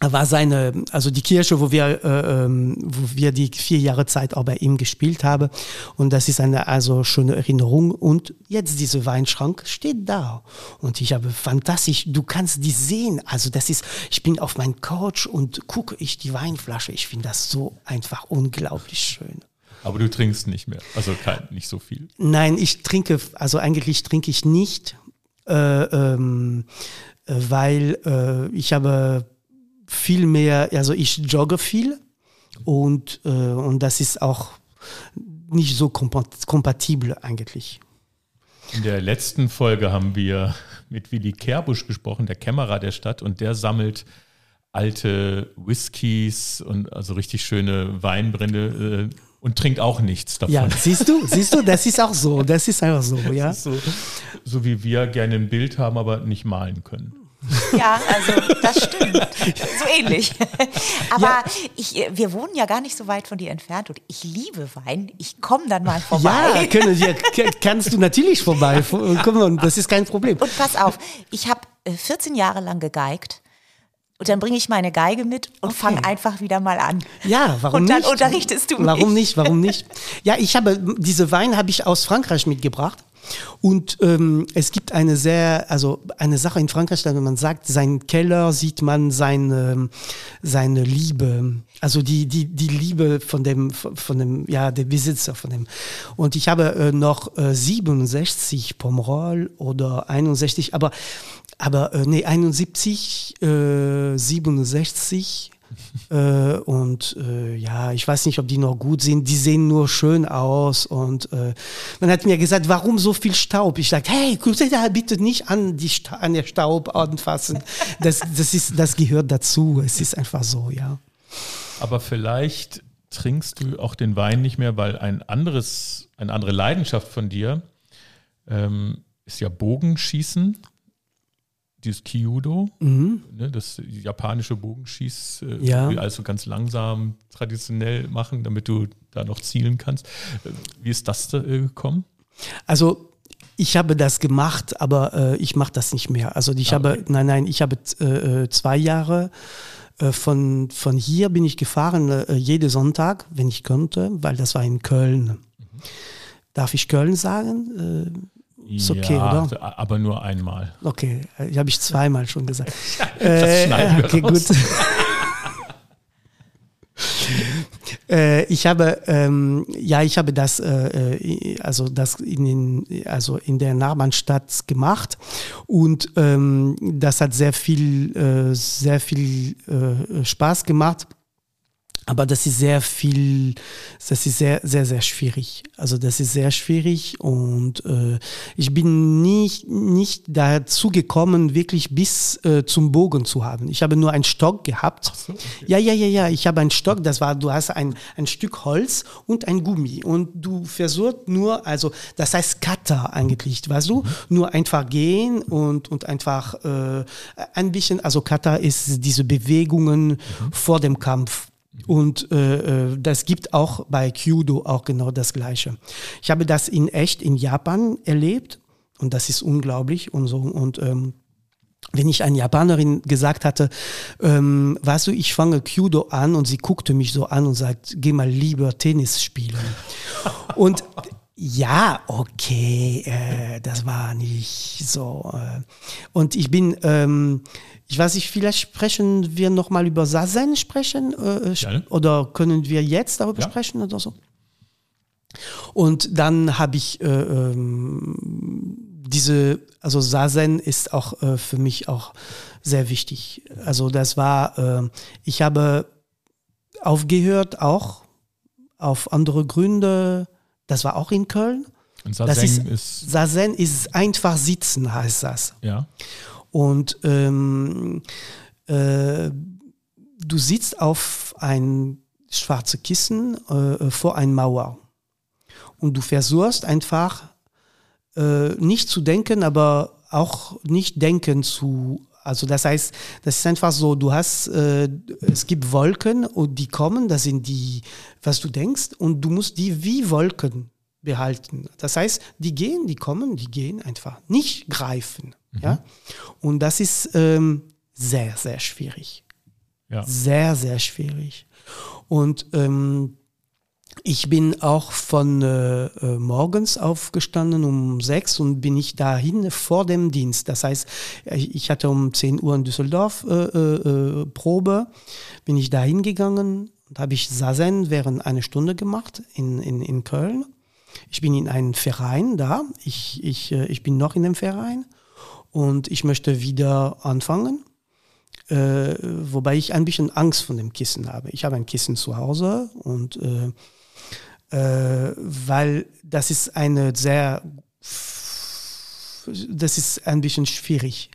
war seine, also die Kirche, wo wir, äh, ähm, wo wir die vier Jahre Zeit auch bei ihm gespielt haben. Und das ist eine also schöne Erinnerung. Und jetzt diese Weinschrank steht da. Und ich habe fantastisch, du kannst die sehen. Also das ist, ich bin auf meinem Couch und gucke ich die Weinflasche. Ich finde das so einfach unglaublich schön. Aber du trinkst nicht mehr, also kein, nicht so viel. Nein, ich trinke, also eigentlich trinke ich nicht, äh, ähm, äh, weil äh, ich habe viel mehr, also ich jogge viel und, äh, und das ist auch nicht so kompatibel eigentlich. In der letzten Folge haben wir mit Willi Kerbusch gesprochen, der Kämmerer der Stadt, und der sammelt alte Whiskys und also richtig schöne Weinbrände äh, und trinkt auch nichts davon. Ja, siehst du, siehst du, das ist auch so, das ist einfach so, ja. So, so wie wir gerne ein Bild haben, aber nicht malen können. Ja, also das stimmt. So ähnlich. Aber ja. ich, wir wohnen ja gar nicht so weit von dir entfernt und ich liebe Wein. Ich komme dann mal vorbei. Ja, können, ja, kannst du natürlich vorbei. Komm, das ist kein Problem. Und pass auf, ich habe 14 äh, Jahre lang gegeigt. Und dann bringe ich meine Geige mit und okay. fange einfach wieder mal an. Ja, warum nicht? Und dann unterrichtest du mich. Warum nicht? Warum nicht? Ja, ich habe diese Wein habe ich aus Frankreich mitgebracht. Und ähm, es gibt eine sehr, also eine Sache in Frankreich, wenn man sagt, sein Keller sieht man seine, seine Liebe, also die, die, die Liebe von dem, von dem, ja, der Besitzer von dem. Und ich habe äh, noch äh, 67 Pomerol oder 61, aber, aber äh, nee, 71, äh, 67 äh, und äh, ja, ich weiß nicht, ob die noch gut sind. Die sehen nur schön aus. Und äh, man hat mir gesagt, warum so viel Staub? Ich sage, hey, da bitte nicht an, die, an der Staub anfassen. Das, das, ist, das gehört dazu. Es ist einfach so, ja. Aber vielleicht trinkst du auch den Wein nicht mehr, weil ein anderes, eine andere Leidenschaft von dir ähm, ist ja Bogenschießen dieses Kyudo, mhm. ne, das japanische Bogenschieß, äh, ja. also ganz langsam traditionell machen, damit du da noch zielen kannst. Äh, wie ist das da, äh, gekommen? Also ich habe das gemacht, aber äh, ich mache das nicht mehr. Also ich ah, okay. habe, nein, nein, ich habe äh, zwei Jahre äh, von, von hier bin ich gefahren, äh, jeden Sonntag, wenn ich könnte, weil das war in Köln. Mhm. Darf ich Köln sagen? Ist okay, ja, oder? Aber nur einmal. Okay, ich habe ich zweimal schon gesagt. das äh, schneiden wir okay, raus. gut. Äh, ich habe, ähm, ja, ich habe das, äh, äh, also das in den, also in der Nachbarnstadt gemacht und ähm, das hat sehr viel, äh, sehr viel äh, Spaß gemacht. Aber das ist sehr viel, das ist sehr, sehr, sehr schwierig. Also das ist sehr schwierig und äh, ich bin nicht, nicht dazu gekommen, wirklich bis äh, zum Bogen zu haben. Ich habe nur einen Stock gehabt. So, okay. Ja, ja, ja, ja. Ich habe einen Stock, das war, du hast ein, ein Stück Holz und ein Gummi und du versuchst nur, also das heißt Kata eigentlich, weißt du? Mhm. Nur einfach gehen und, und einfach äh, ein bisschen, also Kata ist diese Bewegungen mhm. vor dem Kampf und äh, äh, das gibt auch bei Kyudo auch genau das Gleiche. Ich habe das in echt in Japan erlebt und das ist unglaublich und so. Und ähm, wenn ich eine Japanerin gesagt hatte, ähm, weißt du, ich fange Kyudo an und sie guckte mich so an und sagt, geh mal lieber Tennis spielen. und ja, okay, äh, das war nicht so. Äh. Und ich bin, ähm, ich weiß nicht, vielleicht sprechen wir nochmal über Sazen sprechen äh, ja. oder können wir jetzt darüber ja. sprechen oder so? Und dann habe ich äh, ähm, diese, also Sazen ist auch äh, für mich auch sehr wichtig. Also das war, äh, ich habe aufgehört auch auf andere Gründe. Das war auch in Köln. Und Sazen ist, ist Sazen ist einfach sitzen, heißt das. Ja. Und ähm, äh, du sitzt auf ein schwarzes Kissen äh, vor einer Mauer. Und du versuchst einfach äh, nicht zu denken, aber auch nicht denken zu. Also das heißt, das ist einfach so, du hast, äh, es gibt Wolken und die kommen, das sind die, was du denkst, und du musst die wie Wolken behalten. Das heißt, die gehen, die kommen, die gehen einfach. Nicht greifen. Mhm. Ja? Und das ist ähm, sehr, sehr schwierig. Ja. Sehr, sehr schwierig. Und ähm, ich bin auch von äh, äh, morgens aufgestanden um sechs und bin ich dahin vor dem Dienst. Das heißt, ich hatte um 10 Uhr in Düsseldorf äh, äh, äh, Probe, bin ich dahin gegangen und habe ich Sazen während einer Stunde gemacht in, in, in Köln. Ich bin in einem Verein da. Ich, ich, äh, ich bin noch in dem Verein und ich möchte wieder anfangen. Wobei ich ein bisschen Angst von dem Kissen habe. Ich habe ein Kissen zu Hause und weil das ist eine sehr, das ist ein bisschen schwierig.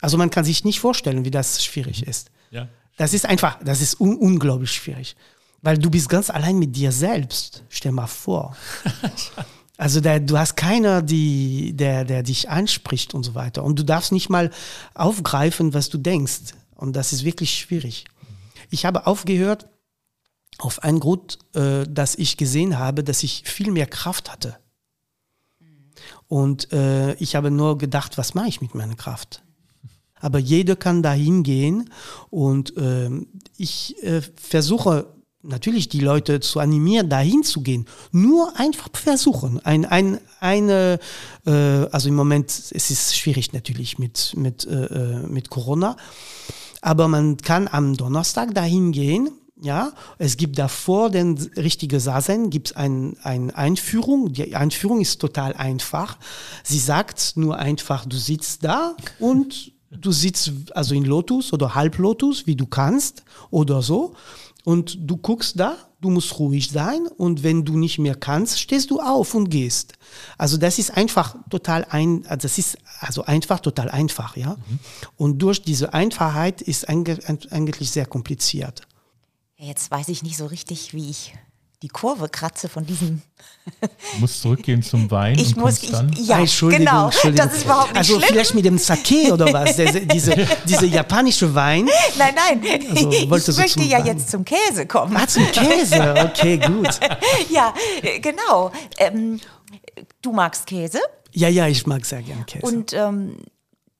Also man kann sich nicht vorstellen, wie das schwierig ist. Ja. Das ist einfach, das ist un unglaublich schwierig. Weil du bist ganz allein mit dir selbst. Stell mal vor. Also der, du hast keiner, die, der, der dich anspricht und so weiter. Und du darfst nicht mal aufgreifen, was du denkst. Und das ist wirklich schwierig. Ich habe aufgehört auf einen Grund, äh, dass ich gesehen habe, dass ich viel mehr Kraft hatte. Und äh, ich habe nur gedacht, was mache ich mit meiner Kraft? Aber jeder kann da hingehen und äh, ich äh, versuche natürlich die Leute zu animieren, dahin zu gehen. Nur einfach versuchen. Ein, ein, eine, äh, also im Moment, es ist schwierig natürlich mit, mit, äh, äh mit Corona, aber man kann am Donnerstag dahin gehen. Ja, es gibt davor den richtigen Sasen, gibt es ein, eine Einführung. Die Einführung ist total einfach. Sie sagt nur einfach, du sitzt da und du sitzt also in Lotus oder Halblotus, wie du kannst oder so. Und du guckst da, du musst ruhig sein und wenn du nicht mehr kannst, stehst du auf und gehst. Also das ist einfach total ein, also das ist also einfach total einfach, ja. Mhm. Und durch diese Einfachheit ist eigentlich sehr kompliziert. Jetzt weiß ich nicht so richtig, wie ich die Kurve kratze von diesem. Du musst zurückgehen zum Wein. Ich muss, ich, dann? ja, Entschuldigung, genau, Entschuldigung. das ist überhaupt nicht Also schlimm. vielleicht mit dem Sake oder was, der, diese, diese japanische Wein. Nein, nein, also, ich möchte ja Wein? jetzt zum Käse kommen. Ah, zum Käse, okay, gut. ja, genau. Ähm, du magst Käse? Ja, ja, ich mag sehr gern Käse. Und ähm,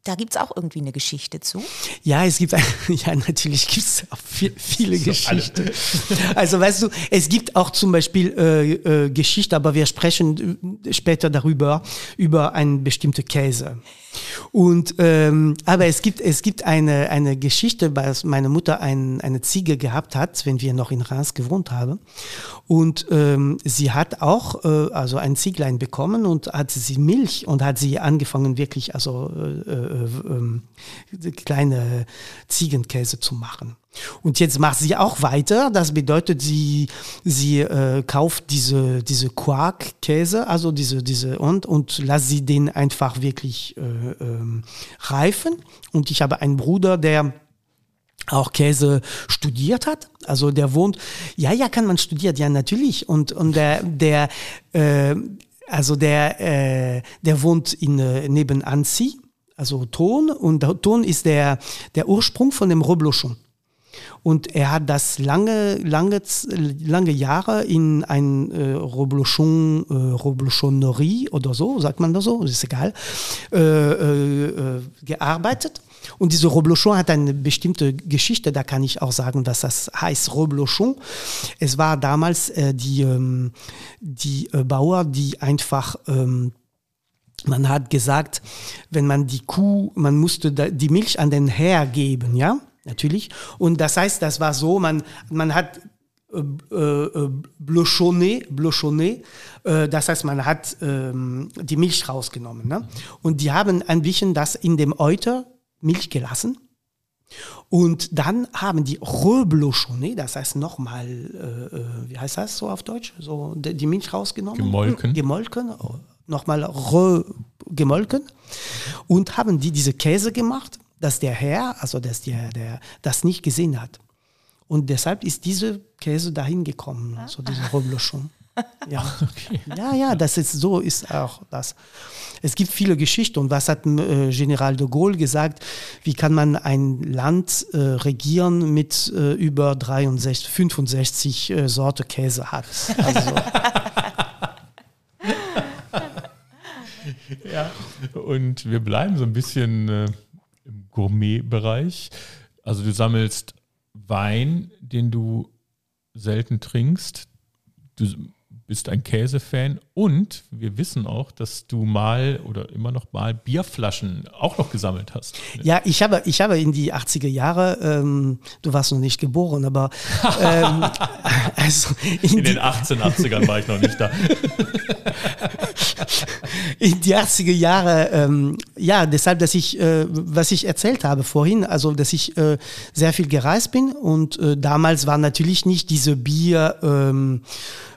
da gibt es auch irgendwie eine Geschichte zu. Ja, es gibt, ja, natürlich gibt es auch viel, viele so Geschichten. Also, weißt du, es gibt auch zum Beispiel äh, äh, Geschichte, aber wir sprechen äh, später darüber, über einen bestimmten Käse. Und ähm, aber es gibt es gibt eine eine Geschichte, weil meine Mutter ein, eine Ziege gehabt hat, wenn wir noch in Reims gewohnt haben. Und ähm, sie hat auch äh, also ein Zieglein bekommen und hat sie Milch und hat sie angefangen wirklich also äh, äh, äh, kleine Ziegenkäse zu machen. Und jetzt macht sie auch weiter. Das bedeutet, sie, sie äh, kauft diese, diese Quarkkäse, also diese, diese und, und lässt sie den einfach wirklich äh, ähm, reifen. Und ich habe einen Bruder, der auch Käse studiert hat. Also der wohnt, ja, ja, kann man studiert, ja, natürlich. Und, und der, der, äh, also der, äh, der wohnt in, äh, neben Annecy, also Ton. Und Ton ist der, der Ursprung von dem Reblochon. Und er hat das lange, lange, lange Jahre in ein äh, Roblochon, äh, Roblochonerie oder so, sagt man das so, ist egal, äh, äh, äh, gearbeitet. Und diese Roblochon hat eine bestimmte Geschichte, da kann ich auch sagen, dass das heißt Roblochon. Es war damals äh, die, ähm, die äh, Bauer, die einfach ähm, man hat gesagt, wenn man die Kuh, man musste die Milch an den Herr geben, ja natürlich. Und das heißt, das war so, man, man hat äh, äh, blochonné, blochonné, äh, das heißt, man hat ähm, die Milch rausgenommen. Ne? Und die haben ein bisschen das in dem Euter Milch gelassen. Und dann haben die reblochonné, das heißt nochmal, äh, äh, wie heißt das so auf Deutsch? So die Milch rausgenommen. Gemolken. Gemolken, nochmal gemolken. Und haben die diese Käse gemacht dass der Herr, also dass der, der das nicht gesehen hat. Und deshalb ist diese Käse dahin gekommen, so diese Reblochon. Ja. Okay. ja, ja, das ist so ist auch das. Es gibt viele Geschichten. Und was hat äh, General de Gaulle gesagt? Wie kann man ein Land äh, regieren mit äh, über 63, 65 äh, Sorte Käse hat? Also, ja. Und wir bleiben so ein bisschen äh, Gourmet-Bereich. Also du sammelst Wein, den du selten trinkst. Du bist ein Käsefan und wir wissen auch, dass du mal oder immer noch mal Bierflaschen auch noch gesammelt hast. Ja, ich habe, ich habe in die 80er Jahre, ähm, du warst noch nicht geboren, aber ähm, also in, in den 1880ern war ich noch nicht da. in die 80er Jahre, ähm, ja, deshalb, dass ich, äh, was ich erzählt habe vorhin, also dass ich äh, sehr viel gereist bin und äh, damals war natürlich nicht diese Bier, ähm, äh,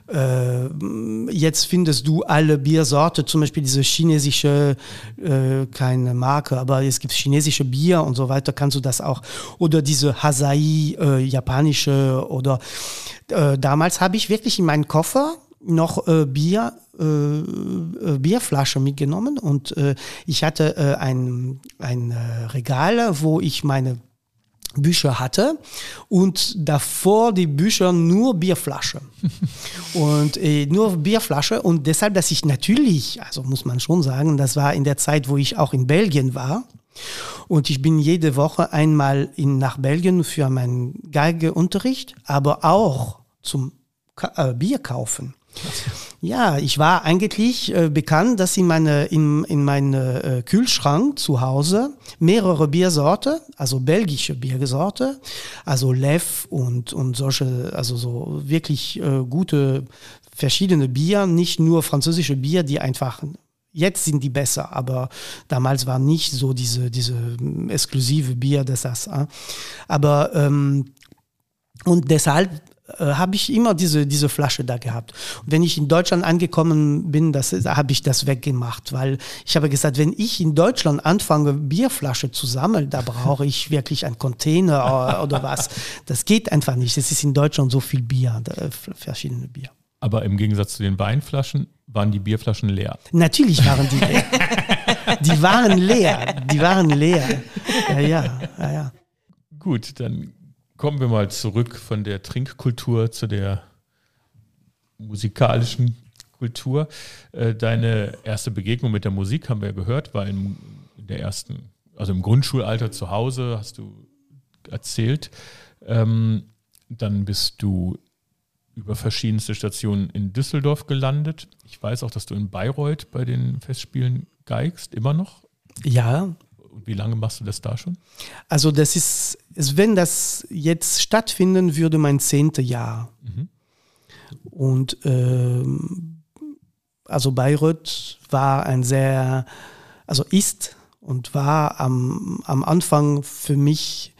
jetzt findest du alle Biersorte, zum Beispiel diese chinesische, äh, keine Marke, aber es gibt chinesische Bier und so weiter, kannst du das auch. Oder diese Hasai, äh, japanische oder äh, damals habe ich wirklich in meinen Koffer noch äh, Bier, äh, äh, Bierflasche mitgenommen und äh, ich hatte äh, ein, ein äh, Regal, wo ich meine Bücher hatte und davor die Bücher nur Bierflasche und äh, nur Bierflasche und deshalb, dass ich natürlich, also muss man schon sagen, das war in der Zeit, wo ich auch in Belgien war und ich bin jede Woche einmal in, nach Belgien für meinen Geigeunterricht, aber auch zum Ka äh, Bier kaufen. Ja, ich war eigentlich äh, bekannt, dass in meine in, in meinem äh, Kühlschrank zu Hause mehrere Biersorte, also belgische Biersorte, also Lev und und solche, also so wirklich äh, gute verschiedene Bier, nicht nur französische Bier, die einfach Jetzt sind die besser, aber damals war nicht so diese, diese exklusive Bier, das das. Äh. Aber ähm, und deshalb äh, habe ich immer diese, diese Flasche da gehabt. Und wenn ich in Deutschland angekommen bin, das habe ich das weggemacht, weil ich habe gesagt, wenn ich in Deutschland anfange, Bierflasche zu sammeln, da brauche ich wirklich einen Container oder was. Das geht einfach nicht. Es ist in Deutschland so viel Bier, verschiedene Bier. Aber im Gegensatz zu den Weinflaschen waren die Bierflaschen leer. Natürlich waren die leer. die waren leer. Die waren leer. Ja, ja, ja, ja. Gut, dann kommen wir mal zurück von der Trinkkultur zu der musikalischen Kultur. Äh, deine erste Begegnung mit der Musik haben wir gehört, war in der ersten, also im Grundschulalter zu Hause, hast du erzählt. Ähm, dann bist du über verschiedenste Stationen in Düsseldorf gelandet. Ich weiß auch, dass du in Bayreuth bei den Festspielen geigst, immer noch. Ja. Und wie lange machst du das da schon? Also das ist, wenn das jetzt stattfinden würde, mein zehnte Jahr. Mhm. Und ähm, also Bayreuth war ein sehr, also ist und war am, am Anfang für mich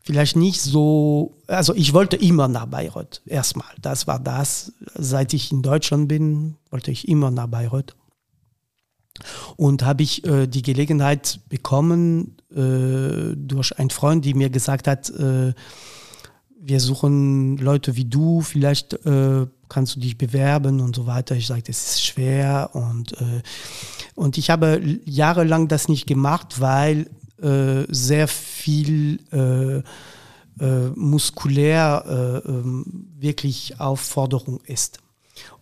vielleicht nicht so, also ich wollte immer nach Bayreuth, erstmal. Das war das. Seit ich in Deutschland bin, wollte ich immer nach Bayreuth. Und habe ich äh, die Gelegenheit bekommen äh, durch einen Freund, die mir gesagt hat, äh, wir suchen Leute wie du, vielleicht äh, kannst du dich bewerben und so weiter. Ich sagte, es ist schwer und, äh, und ich habe jahrelang das nicht gemacht, weil äh, sehr viel muskulär äh, ähm, wirklich Aufforderung ist.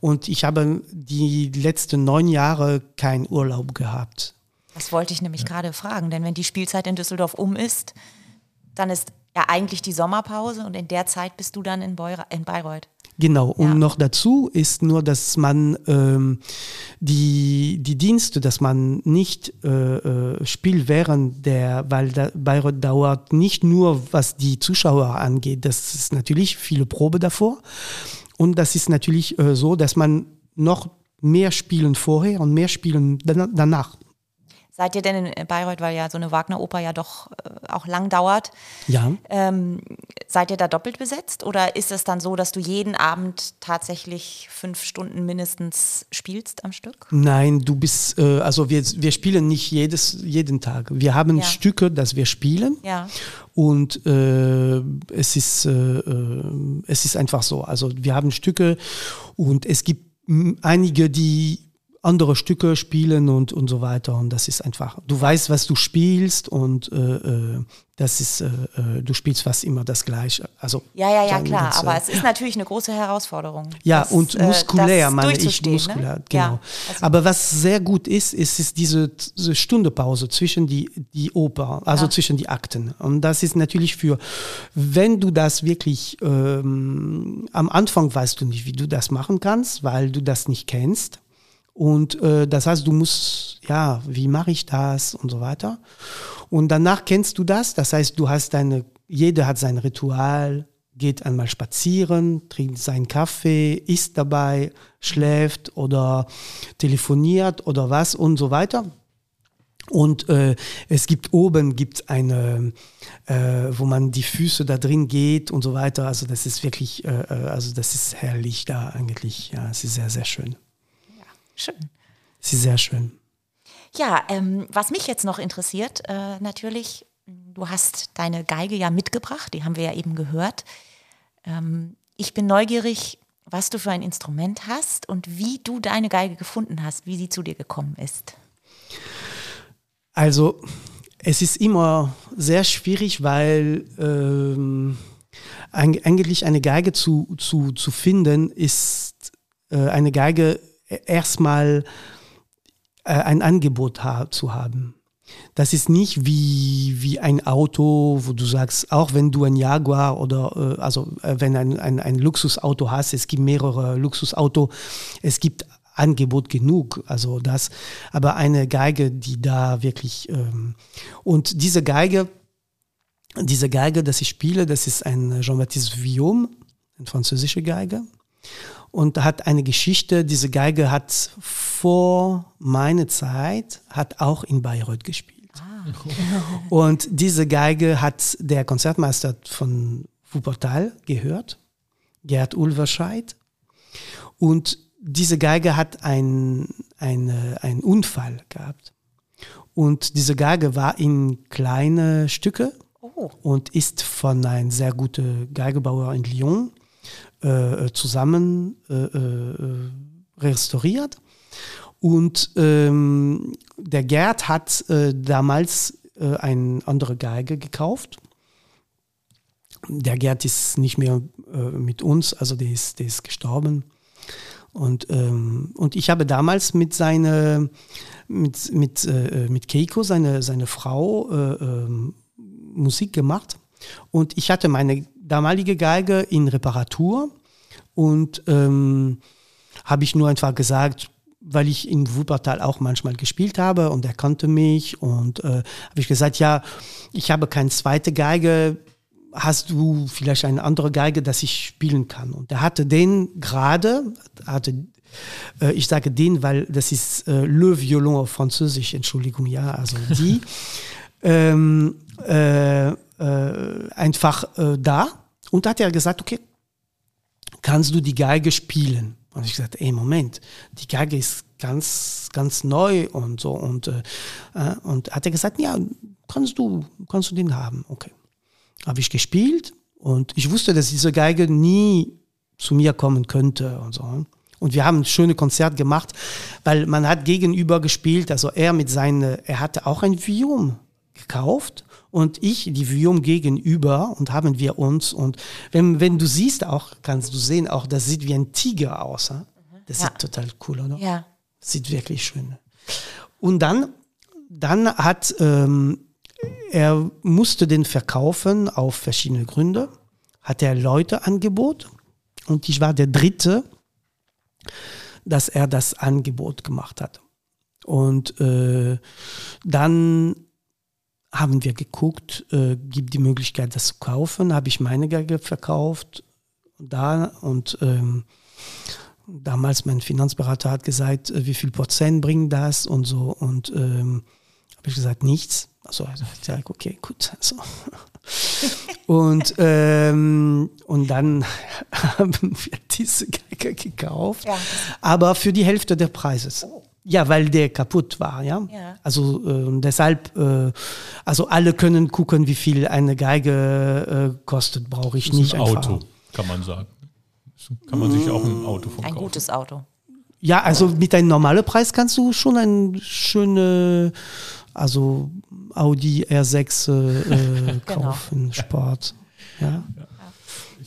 Und ich habe die letzten neun Jahre keinen Urlaub gehabt. Das wollte ich nämlich ja. gerade fragen, denn wenn die Spielzeit in Düsseldorf um ist, dann ist ja eigentlich die Sommerpause und in der Zeit bist du dann in, Beur in Bayreuth. Genau, und ja. noch dazu ist nur, dass man ähm, die, die Dienste, dass man nicht äh, äh, spielt während der, weil der Bayreuth dauert nicht nur, was die Zuschauer angeht, das ist natürlich viele Probe davor. Und das ist natürlich äh, so, dass man noch mehr spielen vorher und mehr spielen danach. Seid ihr denn in Bayreuth, weil ja so eine Wagner-Oper ja doch äh, auch lang dauert? Ja. Ähm, seid ihr da doppelt besetzt oder ist es dann so, dass du jeden Abend tatsächlich fünf Stunden mindestens spielst am Stück? Nein, du bist, äh, also wir, wir spielen nicht jedes, jeden Tag. Wir haben ja. Stücke, das wir spielen. Ja. Und äh, es, ist, äh, äh es ist einfach so. Also wir haben Stücke und es gibt einige, die andere Stücke spielen und, und so weiter. Und das ist einfach, du weißt, was du spielst und äh, äh das ist, äh, äh, du spielst fast immer das Gleiche. Also, ja, ja, ja, klar, aber es ist natürlich eine große Herausforderung. Ja, das, und muskulär, äh, meine ich, ne? muskulär, ne? genau. Ja, also aber was sehr gut ist, ist, ist diese, diese Stundepause zwischen die, die Oper, also ja. zwischen die Akten. Und das ist natürlich für, wenn du das wirklich, ähm, am Anfang weißt du nicht, wie du das machen kannst, weil du das nicht kennst. Und äh, das heißt, du musst, ja, wie mache ich das und so weiter. Und danach kennst du das. Das heißt, du hast deine, jeder hat sein Ritual, geht einmal spazieren, trinkt seinen Kaffee, isst dabei, schläft oder telefoniert oder was und so weiter. Und äh, es gibt oben gibt eine, äh, wo man die Füße da drin geht und so weiter. Also das ist wirklich, äh, äh also das ist herrlich da eigentlich. Ja, es ist sehr, sehr schön. Schön. Sie ist sehr schön. Ja, ähm, was mich jetzt noch interessiert, äh, natürlich, du hast deine Geige ja mitgebracht, die haben wir ja eben gehört. Ähm, ich bin neugierig, was du für ein Instrument hast und wie du deine Geige gefunden hast, wie sie zu dir gekommen ist. Also, es ist immer sehr schwierig, weil ähm, eigentlich eine Geige zu, zu, zu finden, ist äh, eine Geige erstmal äh, ein Angebot ha zu haben. Das ist nicht wie, wie ein Auto, wo du sagst, auch wenn du ein Jaguar oder äh, also äh, wenn ein, ein, ein Luxusauto hast, es gibt mehrere Luxusauto, es gibt Angebot genug, also das, aber eine Geige, die da wirklich ähm, und diese Geige, diese Geige, das ich spiele, das ist ein Jean-Baptiste Vuillaume, eine französische Geige und hat eine Geschichte. Diese Geige hat vor meiner Zeit hat auch in Bayreuth gespielt. Ah. Und diese Geige hat der Konzertmeister von Wuppertal gehört, Gerd Ulverscheid. Und diese Geige hat einen ein Unfall gehabt. Und diese Geige war in kleine Stücke oh. und ist von einem sehr guten Geigebauer in Lyon äh, zusammen äh, äh, restauriert. Und ähm, der Gerd hat äh, damals äh, eine andere Geige gekauft. Der Gerd ist nicht mehr äh, mit uns, also der ist, der ist gestorben. Und, ähm, und ich habe damals mit seiner, mit, mit, äh, mit Keiko, seine, seine Frau, äh, äh, Musik gemacht. Und ich hatte meine damalige Geige in Reparatur und ähm, habe ich nur einfach gesagt, weil ich in Wuppertal auch manchmal gespielt habe und er kannte mich und äh, habe ich gesagt, ja, ich habe keine zweite Geige, hast du vielleicht eine andere Geige, dass ich spielen kann? Und er hatte den gerade, hatte äh, ich sage den, weil das ist äh, Le Violon auf Französisch, Entschuldigung, ja, also die, ähm, äh, einfach äh, da. Und hat er gesagt, okay, kannst du die Geige spielen? Und ich gesagt, ey, Moment, die Geige ist ganz, ganz neu und so. Und, äh, äh und hat er gesagt, ja, kannst du, kannst du den haben. Okay. Habe ich gespielt und ich wusste, dass diese Geige nie zu mir kommen könnte und so. Und wir haben ein schönes Konzert gemacht, weil man hat gegenüber gespielt, also er mit seinen, er hatte auch ein Vium gekauft und ich die Vium gegenüber und haben wir uns und wenn, wenn du siehst auch, kannst du sehen auch, das sieht wie ein Tiger aus. Das ja. sieht total cool, oder? Ja. Sieht wirklich schön. Und dann, dann hat, ähm, er musste den verkaufen auf verschiedene Gründe, hat er Leute Angebot und ich war der Dritte, dass er das Angebot gemacht hat. Und äh, dann haben wir geguckt, äh, gibt die Möglichkeit, das zu kaufen. Habe ich meine Geige verkauft da und ähm, damals mein Finanzberater hat gesagt, äh, wie viel Prozent bringen das und so und ähm, habe ich gesagt nichts. Also ich sage, okay, gut. Also. und ähm, und dann haben wir diese Geige gekauft, ja. aber für die Hälfte des Preises. Oh. Ja, weil der kaputt war, ja. ja. Also äh, deshalb, äh, also alle können gucken, wie viel eine Geige äh, kostet, brauche ich nicht. Ein Auto, kann man sagen. Kann man sich auch ein Auto von Ein kaufen. gutes Auto. Ja, also mit einem normalen Preis kannst du schon ein schöne, also Audi R6 äh, genau. kaufen, genau. Sport. Ja. ja.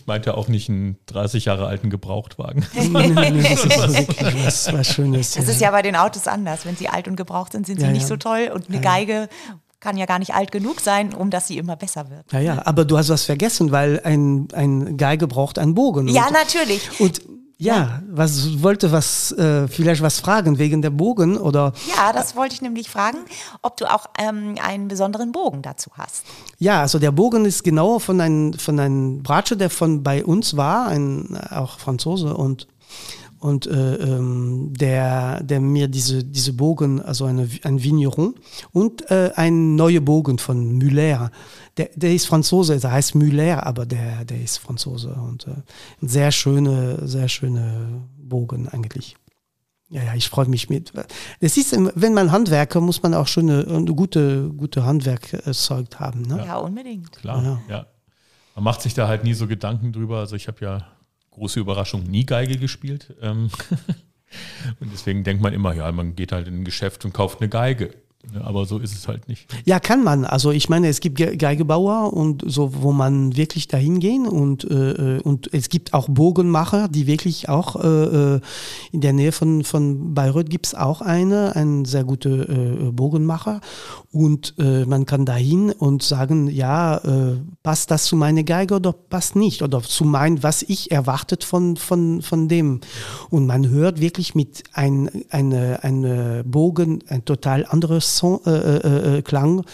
Ich meinte auch nicht einen 30 Jahre alten Gebrauchtwagen. das ist wirklich was, was Schönes. Das ist ja bei den Autos anders. Wenn sie alt und gebraucht sind, sind sie ja, nicht ja. so toll. Und eine Geige kann ja gar nicht alt genug sein, um dass sie immer besser wird. Ja, ja, aber du hast was vergessen, weil ein, ein Geige braucht einen Bogen. Ja, und, natürlich. Und ja, was wollte was äh, vielleicht was fragen wegen der Bogen oder? Ja, das wollte ich nämlich fragen, ob du auch ähm, einen besonderen Bogen dazu hast. Ja, also der Bogen ist genau von einem von einem Bratsche, der von bei uns war, ein auch Franzose und und äh, ähm, der, der mir diese, diese Bogen, also eine, ein Vigneron und äh, ein neuer Bogen von Muller. Der, der ist Franzose, der heißt Muller, aber der, der ist Franzose und äh, ein sehr schöne, sehr schöne Bogen eigentlich. Ja, ja, ich freue mich mit. Es ist, wenn man Handwerker, muss man auch schon eine, eine gute, gute Handwerkzeug haben. Ne? Ja, unbedingt. Klar, ja. ja. Man macht sich da halt nie so Gedanken drüber. Also ich habe ja große Überraschung, nie Geige gespielt. Ähm, und deswegen denkt man immer, ja, man geht halt in ein Geschäft und kauft eine Geige. Aber so ist es halt nicht. Ja, kann man. Also ich meine, es gibt Geigebauer und so, wo man wirklich dahin gehen und, äh, und es gibt auch Bogenmacher, die wirklich auch äh, äh in der Nähe von, von Bayreuth gibt es auch eine, ein sehr guter äh, Bogenmacher und äh, man kann dahin und sagen, ja, äh, passt das zu meiner Geige oder passt nicht oder zu mein, was ich erwartet von, von, von dem. Und man hört wirklich mit ein, eine, eine Bogen ein total anderes Son, äh, äh, äh, Klang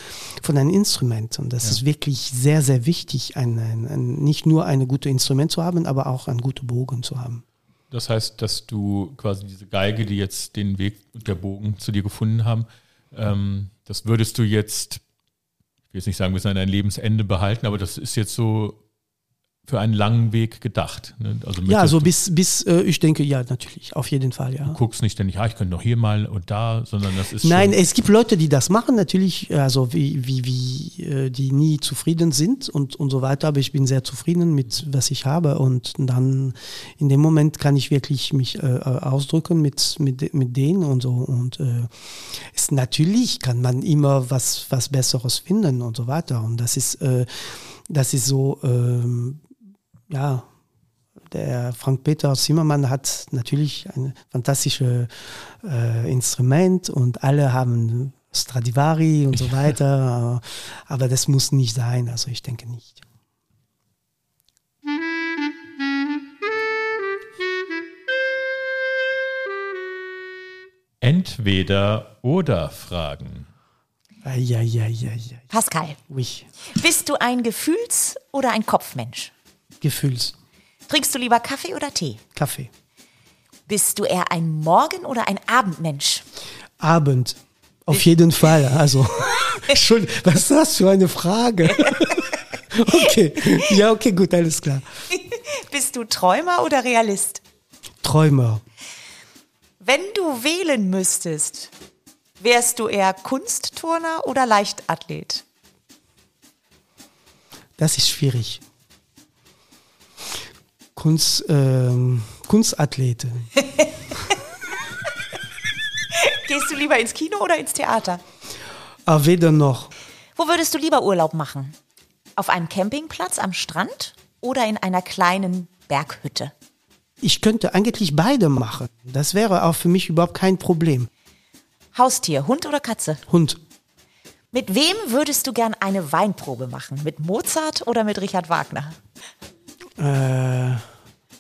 von einem Instrument. Und das ja. ist wirklich sehr, sehr wichtig, ein, ein, ein, nicht nur ein gutes Instrument zu haben, aber auch einen guten Bogen zu haben. Das heißt, dass du quasi diese Geige, die jetzt den Weg der Bogen zu dir gefunden haben, ähm, das würdest du jetzt, ich will jetzt nicht sagen, bis an dein Lebensende behalten, aber das ist jetzt so für einen langen Weg gedacht. Ne? Also ja, so bis, bis äh, ich denke, ja, natürlich, auf jeden Fall, ja. Du guckst nicht ständig, ja, ich könnte noch hier mal und da, sondern das ist. Nein, es gibt Leute, die das machen, natürlich, also wie, wie, wie äh, die nie zufrieden sind und, und so weiter, aber ich bin sehr zufrieden mit, was ich habe und dann in dem Moment kann ich wirklich mich äh, ausdrücken mit, mit, mit denen und so und äh, es, natürlich kann man immer was, was Besseres finden und so weiter und das ist, äh, das ist so, ähm, ja, der Frank-Peter Zimmermann hat natürlich ein fantastisches äh, Instrument und alle haben Stradivari und so weiter, aber das muss nicht sein, also ich denke nicht. Entweder oder Fragen. Eieieiei. Pascal, Oui. bist du ein Gefühls- oder ein Kopfmensch? Gefühls. Trinkst du lieber Kaffee oder Tee? Kaffee. Bist du eher ein Morgen- oder ein Abendmensch? Abend. Auf jeden Fall. Also, Entschuldigung, was ist das für eine Frage? okay. Ja, okay, gut, alles klar. Bist du Träumer oder Realist? Träumer. Wenn du wählen müsstest, wärst du eher Kunstturner oder Leichtathlet? Das ist schwierig. Kunst, ähm, Kunstathlete. Gehst du lieber ins Kino oder ins Theater? Aber weder noch. Wo würdest du lieber Urlaub machen? Auf einem Campingplatz am Strand oder in einer kleinen Berghütte? Ich könnte eigentlich beide machen. Das wäre auch für mich überhaupt kein Problem. Haustier, Hund oder Katze? Hund. Mit wem würdest du gern eine Weinprobe machen? Mit Mozart oder mit Richard Wagner? Äh,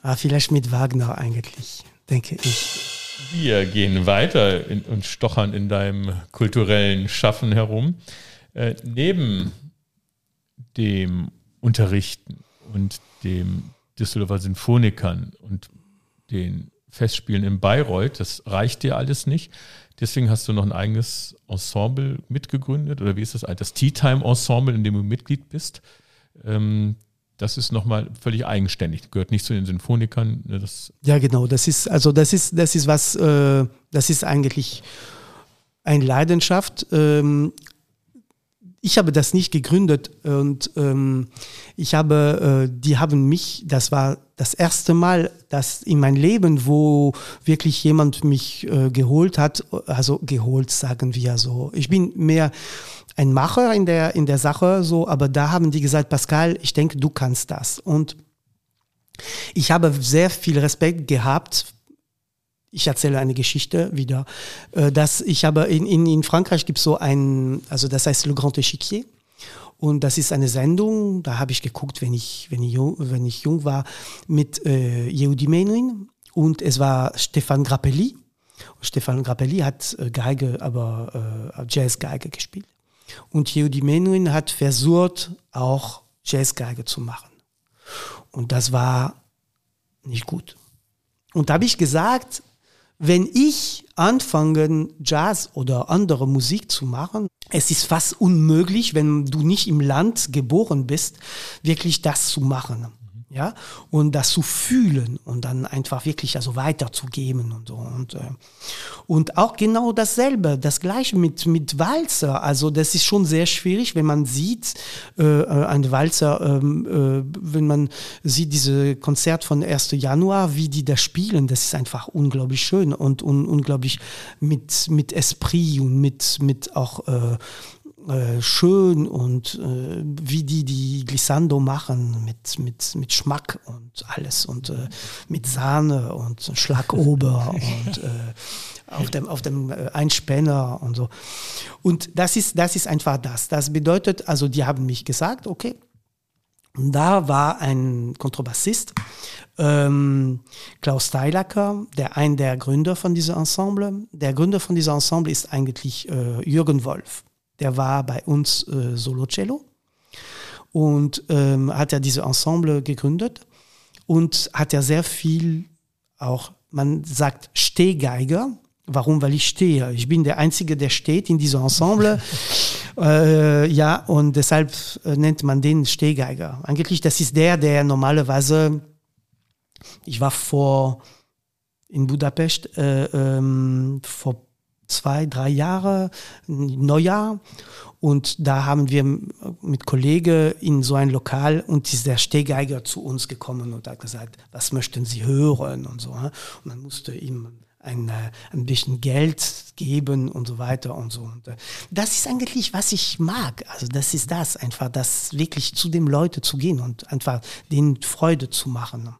ah, vielleicht mit Wagner eigentlich, denke ich. Wir gehen weiter in, und stochern in deinem kulturellen Schaffen herum. Äh, neben dem Unterrichten und dem Düsseldorfer Sinfonikern und den Festspielen in Bayreuth, das reicht dir alles nicht. Deswegen hast du noch ein eigenes Ensemble mitgegründet oder wie ist das? Das Tea Time Ensemble, in dem du Mitglied bist. Ähm, das ist nochmal völlig eigenständig, gehört nicht zu den Sinfonikern. ne, Das Ja, genau. Das ist also das ist das ist was. Äh, das ist eigentlich eine Leidenschaft. Ähm, ich habe das nicht gegründet und ähm, ich habe, äh, die haben mich, das war das erste Mal, dass in mein Leben, wo wirklich jemand mich äh, geholt hat, also geholt, sagen wir so. Ich bin mehr ein Macher in der, in der Sache, so, aber da haben die gesagt, Pascal, ich denke, du kannst das. Und ich habe sehr viel Respekt gehabt ich erzähle eine Geschichte wieder, äh, dass ich habe in, in, in Frankreich gibt es so ein, also das heißt Le Grand Échiquier. Und das ist eine Sendung, da habe ich geguckt, wenn ich, wenn ich, jung, wenn ich jung war, mit äh, Yehudi Menuhin. Und es war Stefan Grappelli. Und Stefan Grappelli hat äh, Geige, aber äh, Jazzgeige gespielt. Und Yehudi Menuhin hat versucht, auch Jazzgeige zu machen. Und das war nicht gut. Und da habe ich gesagt, wenn ich anfange, Jazz oder andere Musik zu machen, es ist fast unmöglich, wenn du nicht im Land geboren bist, wirklich das zu machen. Ja, und das zu fühlen und dann einfach wirklich also weiterzugeben und so. Und, äh, und auch genau dasselbe, das gleiche mit, mit Walzer. Also das ist schon sehr schwierig, wenn man sieht, äh, ein Walzer, ähm, äh, wenn man sieht diese Konzert von 1. Januar, wie die das spielen, das ist einfach unglaublich schön und, und unglaublich mit, mit Esprit und mit, mit auch äh, schön und äh, wie die die Glissando machen mit, mit, mit Schmack und alles und äh, mit Sahne und Schlagober und äh, auf dem, auf dem äh, Einspänner und so. Und das ist, das ist einfach das. Das bedeutet, also die haben mich gesagt, okay, und da war ein Kontrabassist, ähm, Klaus Steilacker, der ein der Gründer von diesem Ensemble. Der Gründer von diesem Ensemble ist eigentlich äh, Jürgen Wolf. Der war bei uns äh, Solo-Cello und ähm, hat ja diese Ensemble gegründet und hat ja sehr viel auch, man sagt Stehgeiger. Warum? Weil ich stehe. Ich bin der Einzige, der steht in diesem Ensemble. äh, ja, und deshalb äh, nennt man den Stehgeiger. Eigentlich, das ist der, der normalerweise, ich war vor in Budapest äh, ähm, vor zwei, drei Jahre, Neujahr. Und da haben wir mit Kollegen in so ein Lokal und ist der Stehgeiger zu uns gekommen und hat gesagt, was möchten Sie hören und so. Und dann musste ihm ein, ein bisschen Geld geben und so weiter und so. Und das ist eigentlich, was ich mag. Also das ist das, einfach das wirklich zu den Leuten zu gehen und einfach denen Freude zu machen.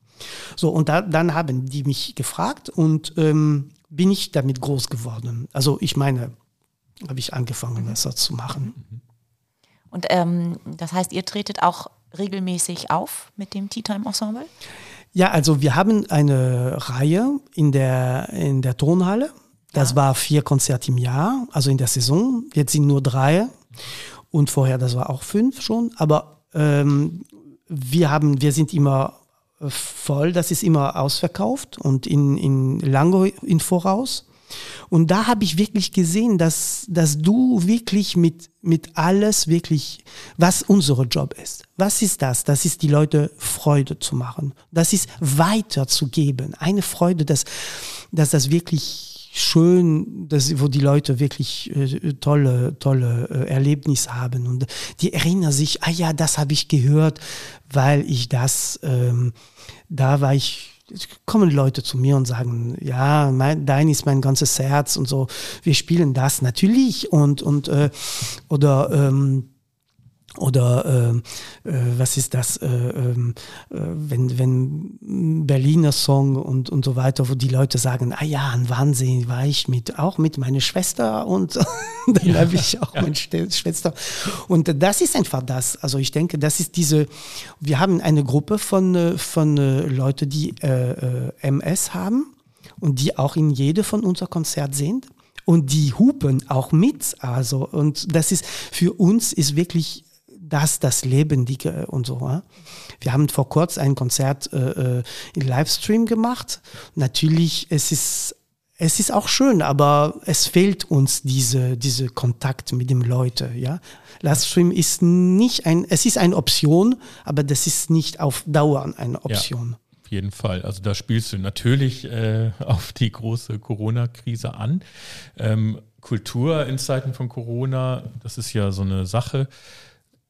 So, und da, dann haben die mich gefragt und ähm, bin ich damit groß geworden. Also ich meine, habe ich angefangen, das so zu machen. Und ähm, das heißt, ihr tretet auch regelmäßig auf mit dem Tea Time Ensemble? Ja, also wir haben eine Reihe in der, in der Tonhalle. Das ja. war vier Konzerte im Jahr, also in der Saison. Jetzt sind nur drei. Und vorher, das war auch fünf schon. Aber ähm, wir haben, wir sind immer voll, das ist immer ausverkauft und in, in lange in Voraus. Und da habe ich wirklich gesehen, dass, dass du wirklich mit, mit alles wirklich, was unser Job ist. Was ist das? Das ist die Leute Freude zu machen. Das ist weiterzugeben. Eine Freude, dass, dass das wirklich schön, dass, wo die Leute wirklich äh, tolle, tolle äh, Erlebnisse haben. Und die erinnern sich, ah ja, das habe ich gehört, weil ich das, ähm, da war ich, kommen Leute zu mir und sagen, ja, mein, dein ist mein ganzes Herz und so, wir spielen das natürlich und, und äh, oder ähm, oder äh, äh, was ist das, äh, ähm, äh, wenn, wenn Berliner Song und, und so weiter, wo die Leute sagen, ah ja, ein Wahnsinn, war ich mit, auch mit meiner Schwester und dann ja. habe ich auch ja. meine Schwester. Und das ist einfach das. Also ich denke, das ist diese, wir haben eine Gruppe von, äh, von Leuten, die MS haben und die auch in jede von unser Konzert sind und die hupen auch mit. Also, und das ist für uns ist wirklich das das Lebendige und so. Ja? Wir haben vor kurzem ein Konzert äh, äh, in Livestream gemacht. Natürlich, es ist es ist auch schön, aber es fehlt uns diese, diese Kontakt mit den Leuten. Ja? Livestream ist nicht ein, es ist eine Option, aber das ist nicht auf Dauer eine Option. Ja, auf jeden Fall. Also da spielst du natürlich äh, auf die große Corona-Krise an. Ähm, Kultur in Zeiten von Corona, das ist ja so eine Sache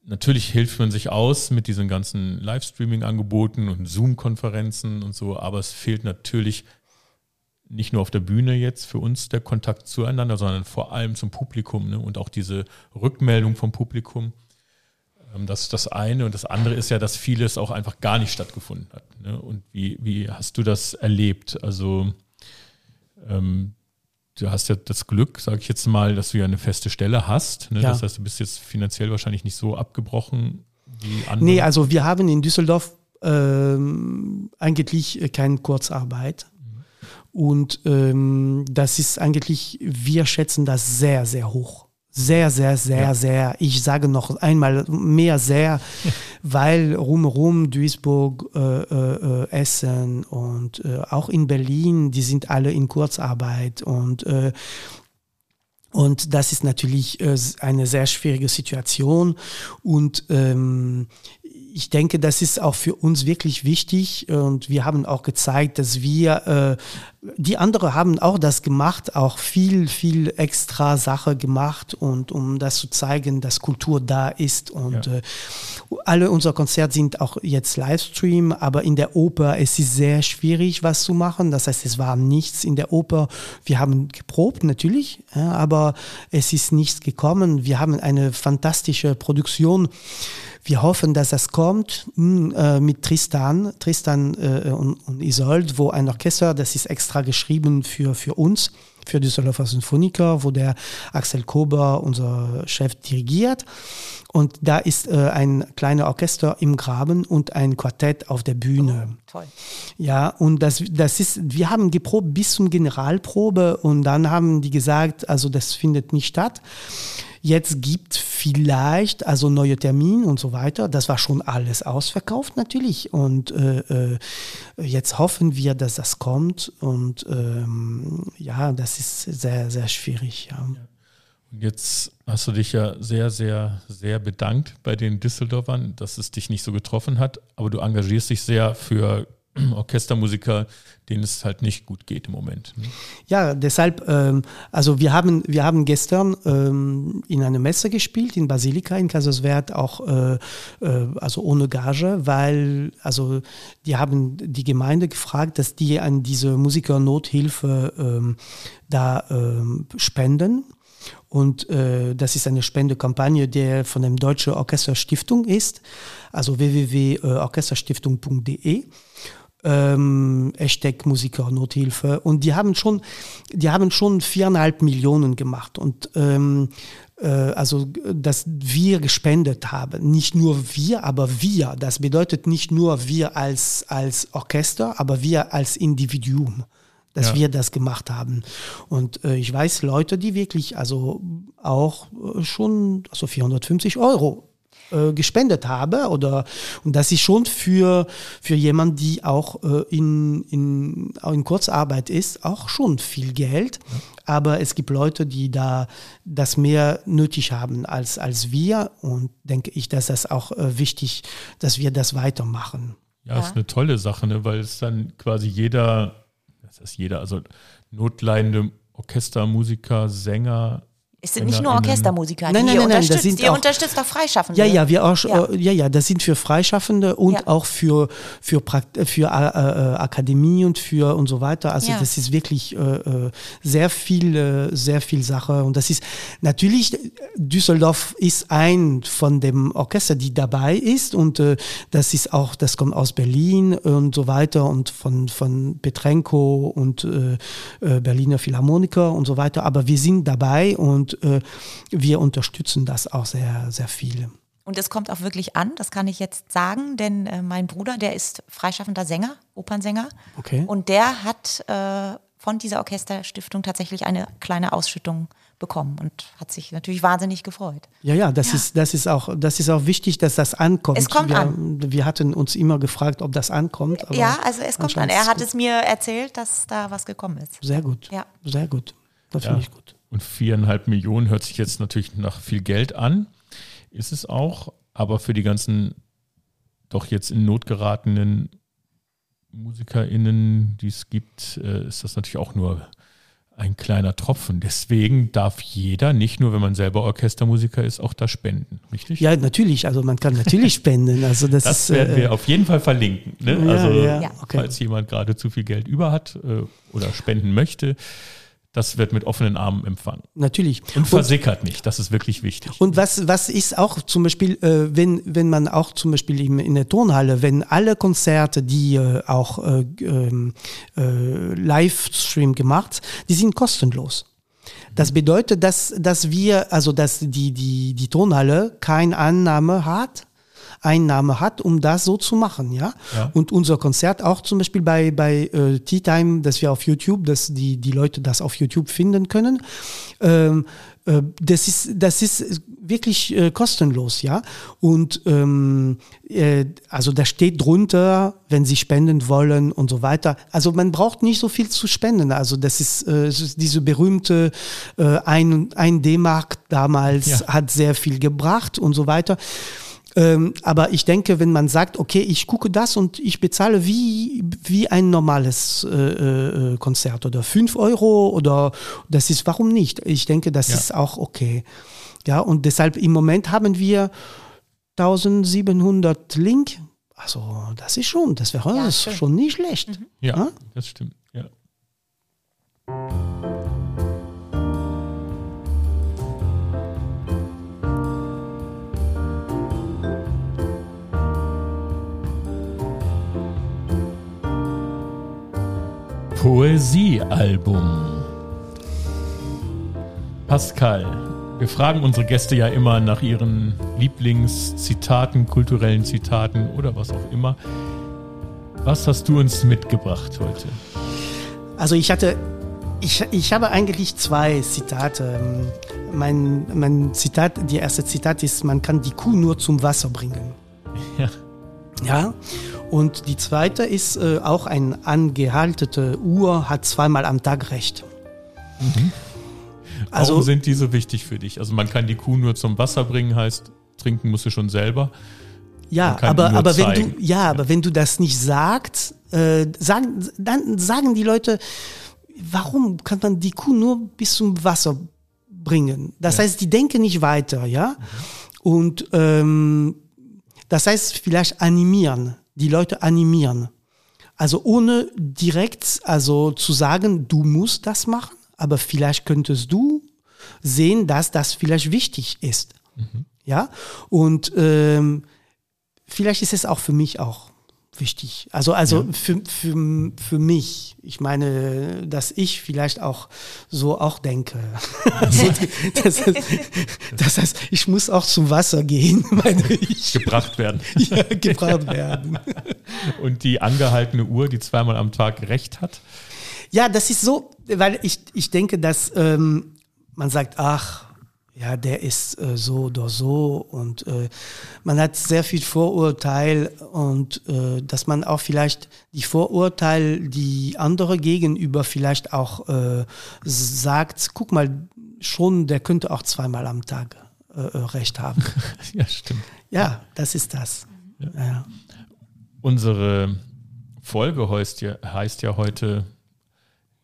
natürlich hilft man sich aus mit diesen ganzen Livestreaming-Angeboten und Zoom-Konferenzen und so, aber es fehlt natürlich nicht nur auf der Bühne jetzt für uns der Kontakt zueinander, sondern vor allem zum Publikum ne? und auch diese Rückmeldung vom Publikum. Ähm, das ist das eine. Und das andere ist ja, dass vieles auch einfach gar nicht stattgefunden hat. Ne? Und wie, wie hast du das erlebt? Also ähm, du hast ja das Glück, sage ich jetzt mal, dass du ja eine feste Stelle hast. Ne? Ja. Das heißt, du bist jetzt finanziell wahrscheinlich nicht so abgebrochen wie andere. Nee, also wir haben in Düsseldorf ähm, eigentlich keine Kurzarbeit. Mhm. Und ähm, das ist eigentlich, wir schätzen das sehr, sehr hoch sehr, sehr, sehr, ja. sehr, ich sage noch einmal mehr sehr, weil rumherum Duisburg, äh, äh, Essen und äh, auch in Berlin, die sind alle in Kurzarbeit und äh, und das ist natürlich äh, eine sehr schwierige Situation. Und ähm, ich denke, das ist auch für uns wirklich wichtig und wir haben auch gezeigt, dass wir, äh, die anderen haben auch das gemacht, auch viel, viel extra Sache gemacht und um das zu zeigen, dass Kultur da ist und ja. äh, alle unsere Konzerte sind auch jetzt Livestream, aber in der Oper es ist sehr schwierig, was zu machen. Das heißt, es war nichts in der Oper. Wir haben geprobt natürlich, ja, aber es ist nichts gekommen. Wir haben eine fantastische Produktion wir hoffen, dass das kommt hm, äh, mit Tristan, Tristan äh, und, und Isolde, wo ein Orchester, das ist extra geschrieben für, für uns, für Düsseldorfer Symphoniker, wo der Axel Kober, unser Chef, dirigiert. Und da ist äh, ein kleiner Orchester im Graben und ein Quartett auf der Bühne. Oh, toll. Ja, und das, das ist, wir haben geprobt bis zum Generalprobe und dann haben die gesagt, also das findet nicht statt. Jetzt gibt vielleicht also neue Termine und so weiter. Das war schon alles ausverkauft natürlich. Und äh, äh, jetzt hoffen wir, dass das kommt. Und ähm, ja, das ist sehr, sehr schwierig. Ja. Und jetzt hast du dich ja sehr, sehr, sehr bedankt bei den Düsseldorfern, dass es dich nicht so getroffen hat. Aber du engagierst dich sehr für Orchestermusiker, denen es halt nicht gut geht im Moment. Ne? Ja, deshalb, ähm, also wir haben, wir haben gestern ähm, in einer Messe gespielt, in Basilika, in Kaiserswerth, auch äh, äh, also ohne Gage, weil also die haben die Gemeinde gefragt, dass die an diese Musiker-Nothilfe ähm, da ähm, spenden. Und äh, das ist eine Spendekampagne, die von der Deutschen Orchesterstiftung ist, also www.orchesterstiftung.de ähm, Hashtag Musiker Nothilfe und die haben schon, die haben schon viereinhalb Millionen gemacht und ähm, äh, also dass wir gespendet haben, nicht nur wir, aber wir. Das bedeutet nicht nur wir als als Orchester, aber wir als Individuum. Dass Ja. wir das gemacht haben. Und äh, ich weiß Leute, die wirklich also auch äh, schon also 450 Euro äh, gespendet habe oder und das ist schon für für jemand, die auch äh, in, in, auch in Kurzarbeit ist, auch schon viel Geld. Aber es gibt Leute, die da das mehr nötig haben als als wir und denke ich, dass das auch äh, wichtig, dass wir das weitermachen. Ja, Ja. ist eine tolle Sache, ne? weil es dann quasi jeder, ist jeder, also notleidende Orchestermusiker, Sänger, Es sind nicht nur. Orchestermusiker, Nein, die nein, nein, nein, das sind ihr auch- unterstützt auch Freischaffende. Ja, ja, wir auch, Ja. ja. ja, ja, das sind für Freischaffende und Ja. auch für für Prakt für äh, äh, Akademie und für und so weiter. Also Ja. das ist wirklich äh, äh, sehr viel, äh, sehr viel Sache und das ist natürlich Düsseldorf ist ein von dem Orchester, die dabei ist und äh, das ist auch, das kommt aus Berlin und so weiter und von von Petrenko und äh, äh, Berliner Philharmoniker und so weiter. Aber wir sind dabei und äh, wir unterstützen das auch sehr, sehr viel. Und es kommt auch wirklich an, das kann ich jetzt sagen, denn äh, mein Bruder, der ist freischaffender Sänger, Opernsänger. Okay. Und der hat äh, von dieser Orchesterstiftung tatsächlich eine kleine Ausschüttung bekommen und hat sich natürlich wahnsinnig gefreut. Ja, ja, das Ja. ist, das ist auch, das ist auch wichtig, dass das ankommt. Es kommt wir, an. Wir hatten uns immer gefragt, ob das ankommt. Aber ja, also es kommt an. Er hat es mir erzählt, dass da was gekommen ist. Sehr gut. Ja. Sehr gut. Das Ja. finde ich gut. Und viereinhalb Millionen hört sich jetzt natürlich nach viel Geld an. Ist es auch, aber für die ganzen doch jetzt in Not geratenen MusikerInnen, die es gibt, äh, ist das natürlich auch nur ein kleiner Tropfen. Deswegen darf jeder, nicht nur wenn man selber Orchestermusiker ist, auch da spenden, richtig? Ja, natürlich. Also man kann natürlich spenden. Also das, Das ist, werden äh, wir auf jeden Fall verlinken. Ne? Ja, also, ja, Ja. okay. falls jemand gerade zu viel Geld über hat äh, oder spenden möchte, das wird mit offenen Armen empfangen. natürlich. Und versickert nicht, das ist wirklich wichtig. Und was, was ist auch zum Beispiel, äh, wenn, wenn man auch zum Beispiel im, in der Turnhalle, wenn alle Konzerte, die äh, auch äh, ähm, äh, Livestream gemacht, die sind kostenlos. Das bedeutet, dass, dass wir, also dass die, die, die Turnhalle keine Annahme hat, Einnahme hat, um das so zu machen, ja. Ja. Und unser Konzert auch zum Beispiel bei, bei äh, Tea Time, dass wir auf YouTube, dass die, die Leute das auf YouTube finden können. Ähm, äh, das ist, das ist wirklich äh, kostenlos, ja. Und ähm, äh, also da steht drunter, wenn Sie spenden wollen und so weiter. Also man braucht nicht so viel zu spenden. Also das ist, äh, ist diese berühmte äh, ein, ein D-Mark damals Ja. hat sehr viel gebracht und so weiter. Ähm, aber ich denke, wenn man sagt, okay, ich gucke das und ich bezahle wie, wie ein normales äh, äh, Konzert oder 5 Euro oder das ist, warum nicht? Ich denke, das Ja. ist auch okay. Ja, und deshalb im Moment haben wir 1700 Link. Also, das ist schon, das wäre Ja, schon nicht schlecht. Ja, Ja? das stimmt. Ja. Poesiealbum. Pascal, wir fragen unsere Gäste ja immer nach ihren Lieblingszitaten, kulturellen Zitaten oder was auch immer. Was hast du uns mitgebracht heute? Also ich hatte, ich, ich habe eigentlich zwei Zitate. Mein, mein Zitat, die erste Zitat ist, man kann die Kuh nur zum Wasser bringen. Ja. Ja. Und die zweite ist äh, auch ein angehaltete Uhr hat zweimal am Tag recht. Also, Also Warum sind die so wichtig für dich? Also man kann die Kuh nur zum Wasser bringen, heißt, trinken musst du schon selber. ja, aber aber wenn du ja, aber wenn du das nicht sagst, äh, sagen, dann sagen die Leute, warum kann man die Kuh nur bis zum Wasser bringen? Das Ja. heißt, die denken nicht weiter, ja. Und ähm, das heißt vielleicht animieren, die Leute animieren. Also ohne direkt also zu sagen, du musst das machen, aber vielleicht könntest du sehen, dass das vielleicht wichtig ist. Ja, und ähm, vielleicht ist es auch für mich auch wichtig. Also, also für, für, für mich, ich meine, dass ich vielleicht auch so auch denke. Also, das, heißt, das heißt, ich muss auch zum Wasser gehen, meine ich. Gebracht werden. Ja, gebracht werden. Und die angehaltene Uhr, die zweimal am Tag recht hat. Ja, das ist so, weil ich, ich denke, dass ähm, man sagt, ach, ja, der ist äh, so oder so und äh, man hat sehr viel Vorurteil und äh, dass man auch vielleicht die Vorurteile, die andere gegenüber vielleicht auch äh, sagt, guck mal, schon, der könnte auch zweimal am Tag äh, äh, recht haben. ja, stimmt. Ja, das ist das. Ja. Ja. Unsere Folge heißt ja, heißt ja heute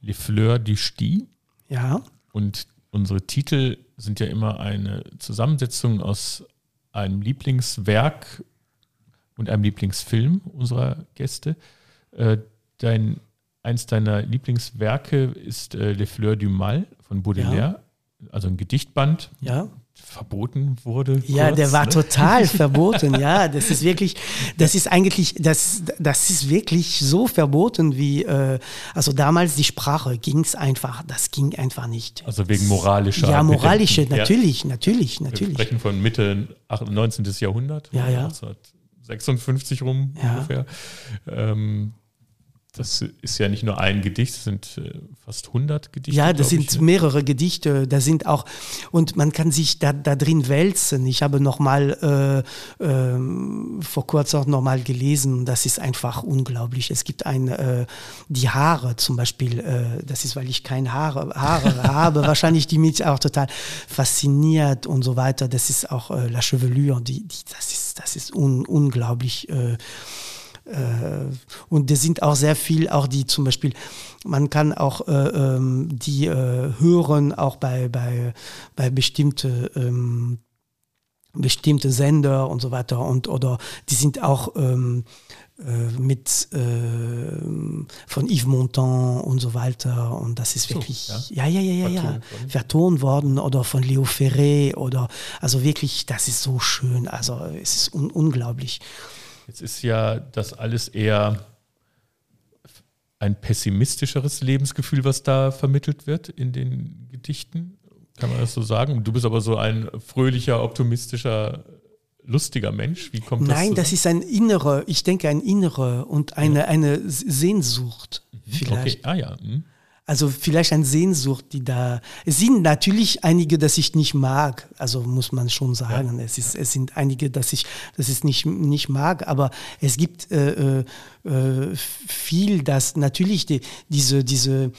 Les Fleurs du Sti. Ja. Und unsere Titel sind ja immer eine Zusammensetzung aus einem Lieblingswerk und einem Lieblingsfilm unserer Gäste. Äh, dein, eins deiner Lieblingswerke ist äh, Les Fleurs du Mal von Baudelaire, ja. also ein Gedichtband. Ja verboten wurde. Ja, kurz, der war ne? total verboten. Ja, das ist wirklich, das ist eigentlich, das, das ist wirklich so verboten wie, äh, also damals die Sprache ging es einfach, das ging einfach nicht. Also wegen moralischer. Ja, moralische, Mitte, natürlich, ja. natürlich, natürlich. Wir sprechen von Mitte 19. Jahrhundert. Ja, ja. 1956 rum ja. ungefähr. Ähm, das ist ja nicht nur ein Gedicht, es sind äh, fast 100 Gedichte. Ja, das sind ich. mehrere Gedichte. Da sind auch, und man kann sich da, da drin wälzen. Ich habe noch mal äh, äh, vor kurzem auch noch mal gelesen. Das ist einfach unglaublich. Es gibt ein, äh, die Haare zum Beispiel, äh, das ist, weil ich keine Haare, Haare habe, wahrscheinlich die mich auch total fasziniert und so weiter. Das ist auch äh, La Chevelure, die, die, das ist, das ist un, unglaublich äh, und es sind auch sehr viel, auch die zum Beispiel, man kann auch äh, ähm, die äh, hören, auch bei, bei, bei bestimmte ähm, bestimmte Sender und so weiter und oder die sind auch ähm, äh, mit äh, von Yves Montand und so weiter und das ist wirklich so, ja ja ja ja ja, ja. vertont worden oder von Leo Ferré oder also wirklich das ist so schön also es ist un unglaublich Jetzt ist ja das alles eher ein pessimistischeres Lebensgefühl, was da vermittelt wird in den Gedichten. Kann man das so sagen? Du bist aber so ein fröhlicher, optimistischer, lustiger Mensch. Wie kommt das? Nein, das ist ein innere, ich denke ein innere und eine, eine Sehnsucht mhm. vielleicht. Okay, ah ja. Hm. Also vielleicht eine Sehnsucht, die da. Es sind natürlich einige, das ich nicht mag. Also muss man schon sagen. Ja. Es, ist, es sind einige, dass ich, das ich nicht, nicht mag. Aber es gibt äh, äh, viel, das natürlich die, diese, diese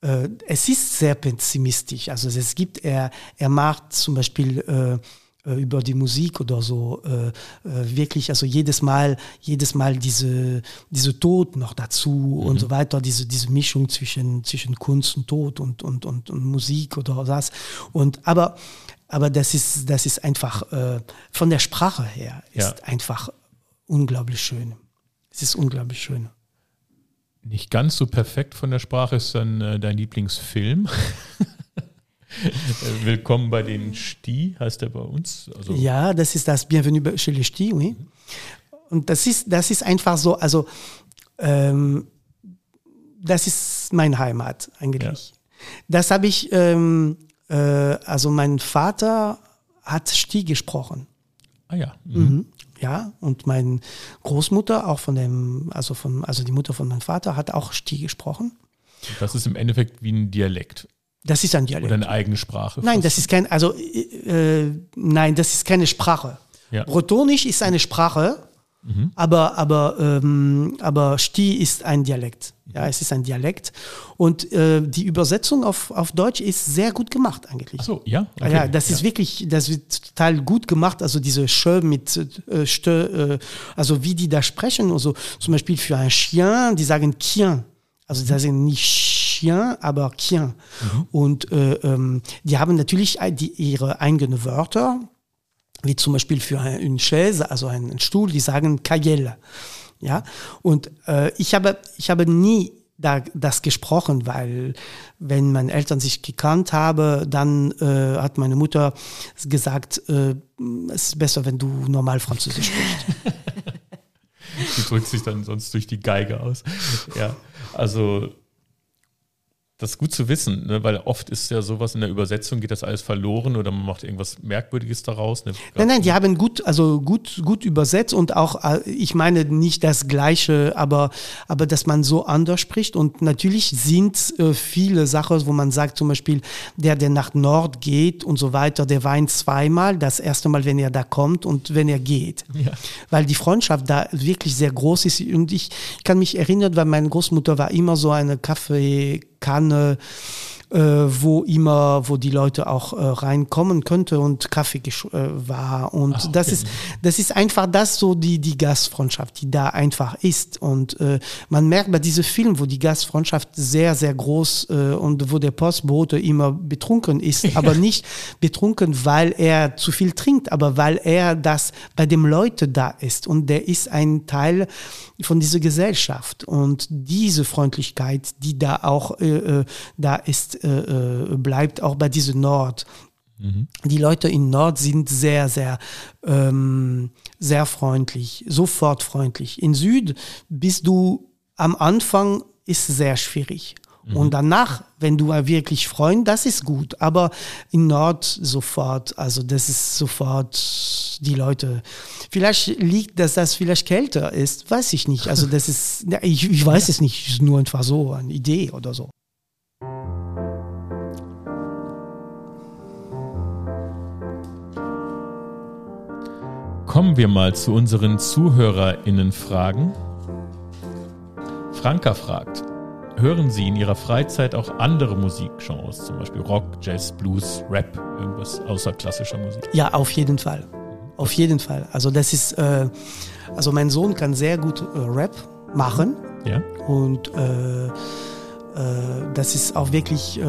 äh, es ist sehr pessimistisch. Also es gibt, er, er macht zum Beispiel äh, über die Musik oder so äh, äh, wirklich also jedes Mal jedes Mal diese diese Tod noch dazu mhm. und so weiter diese diese Mischung zwischen zwischen Kunst und Tod und und und, und Musik oder das und aber aber das ist das ist einfach äh, von der Sprache her ist ja. einfach unglaublich schön es ist unglaublich schön nicht ganz so perfekt von der Sprache ist dann äh, dein Lieblingsfilm Willkommen bei den Sti, heißt er bei uns. Also ja, das ist das Bienvenue chez les Sti, oui. Und das ist, das ist einfach so, also ähm, das ist meine Heimat eigentlich. Ja. Das habe ich, ähm, äh, also mein Vater hat Sti gesprochen. Ah ja. Mhm. Mhm. Ja, und meine Großmutter, auch von dem, also von, also die Mutter von meinem Vater, hat auch Sti gesprochen. Das ist im Endeffekt wie ein Dialekt. Das ist ein Dialekt. Oder eine eigene Sprache. Nein, das ist kein, also äh, nein, das ist keine Sprache. Ja. Bretonisch ist eine Sprache, mhm. aber aber ähm, aber Sti ist ein Dialekt. Ja, es ist ein Dialekt und äh, die Übersetzung auf, auf Deutsch ist sehr gut gemacht eigentlich. Ach so, ja. Okay. Ja, das ja. ist wirklich, das wird total gut gemacht. Also diese Schö mit äh, Stö, äh, also wie die da sprechen, also zum Beispiel für ein Chien, die sagen Chien, also die sagen nicht Chien, aber Chien. Mhm. Und äh, ähm, die haben natürlich die, ihre eigenen Wörter, wie zum Beispiel für eine Chaise, also einen Stuhl, die sagen Kajelle. Ja, und äh, ich, habe, ich habe nie da, das gesprochen, weil wenn meine Eltern sich gekannt haben, dann äh, hat meine Mutter gesagt, äh, es ist besser, wenn du normal Französisch sprichst. Die drückt sich dann sonst durch die Geige aus. Ja, also das ist gut zu wissen, ne? weil oft ist ja sowas in der Übersetzung, geht das alles verloren oder man macht irgendwas Merkwürdiges daraus. Ne? Nein, nein, die haben gut, also gut, gut übersetzt und auch, äh, ich meine nicht das Gleiche, aber, aber dass man so anders spricht. Und natürlich sind äh, viele Sachen, wo man sagt, zum Beispiel, der, der nach Nord geht und so weiter, der weint zweimal. Das erste Mal, wenn er da kommt und wenn er geht. Ja. Weil die Freundschaft da wirklich sehr groß ist. Und ich kann mich erinnern, weil meine Großmutter war immer so eine Kaffee, Kanne, äh, wo immer, wo die Leute auch äh, reinkommen könnte und Kaffee äh, war. Und Ach, okay. das ist, das ist einfach das so die, die Gastfreundschaft, die da einfach ist. Und äh, man merkt bei diesem Film, wo die Gastfreundschaft sehr, sehr groß äh, und wo der Postbote immer betrunken ist, aber nicht betrunken, weil er zu viel trinkt, aber weil er das bei dem Leute da ist. Und der ist ein Teil von dieser Gesellschaft. Und diese Freundlichkeit, die da auch äh, äh da ist, äh, äh, bleibt auch bei diesem Nord. Mhm. Die Leute in Nord sind sehr, sehr, ähm, sehr freundlich, sofort freundlich. In Süd bist du am Anfang ist sehr schwierig. Mhm. Und danach, wenn du wirklich freuen, das ist gut. Aber in Nord sofort, also das ist sofort die Leute. Vielleicht liegt, dass das vielleicht kälter ist, weiß ich nicht. Also das ist, ich, ich weiß es nicht, ist nur einfach so eine Idee oder so. Kommen wir mal zu unseren ZuhörerInnen-Fragen. Franka fragt, hören Sie in Ihrer Freizeit auch andere Musikgenres, zum Beispiel Rock, Jazz, Blues, Rap, irgendwas außer klassischer Musik? Ja, auf jeden Fall. Auf jeden Fall. Also das ist, äh, also mein Sohn kann sehr gut äh, Rap machen. Ja. Und äh, das ist auch wirklich, äh,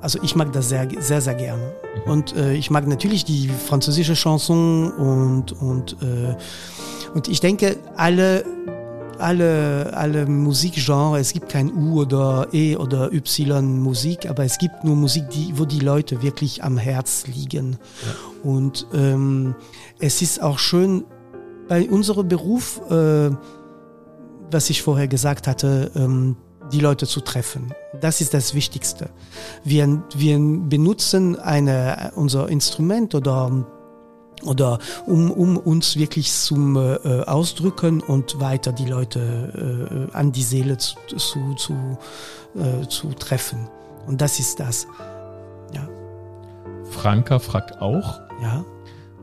also ich mag das sehr, sehr, sehr gerne. Mhm. Und äh, ich mag natürlich die französische Chanson und, und, und ich denke, alle, alle, alle Musikgenres, es gibt kein U oder E oder Y Musik, aber es gibt nur Musik, die, wo die Leute wirklich am Herz liegen. Ja. Und ähm, es ist auch schön, bei unserem Beruf, äh, was ich vorher gesagt hatte, ähm, die Leute zu treffen. Das ist das Wichtigste. Wir, wir benutzen eine, unser Instrument oder oder um, um uns wirklich zum äh, Ausdrücken und weiter die Leute äh, an die Seele zu, zu, zu, äh, zu treffen. Und das ist das. Ja. Franka fragt auch. Ja.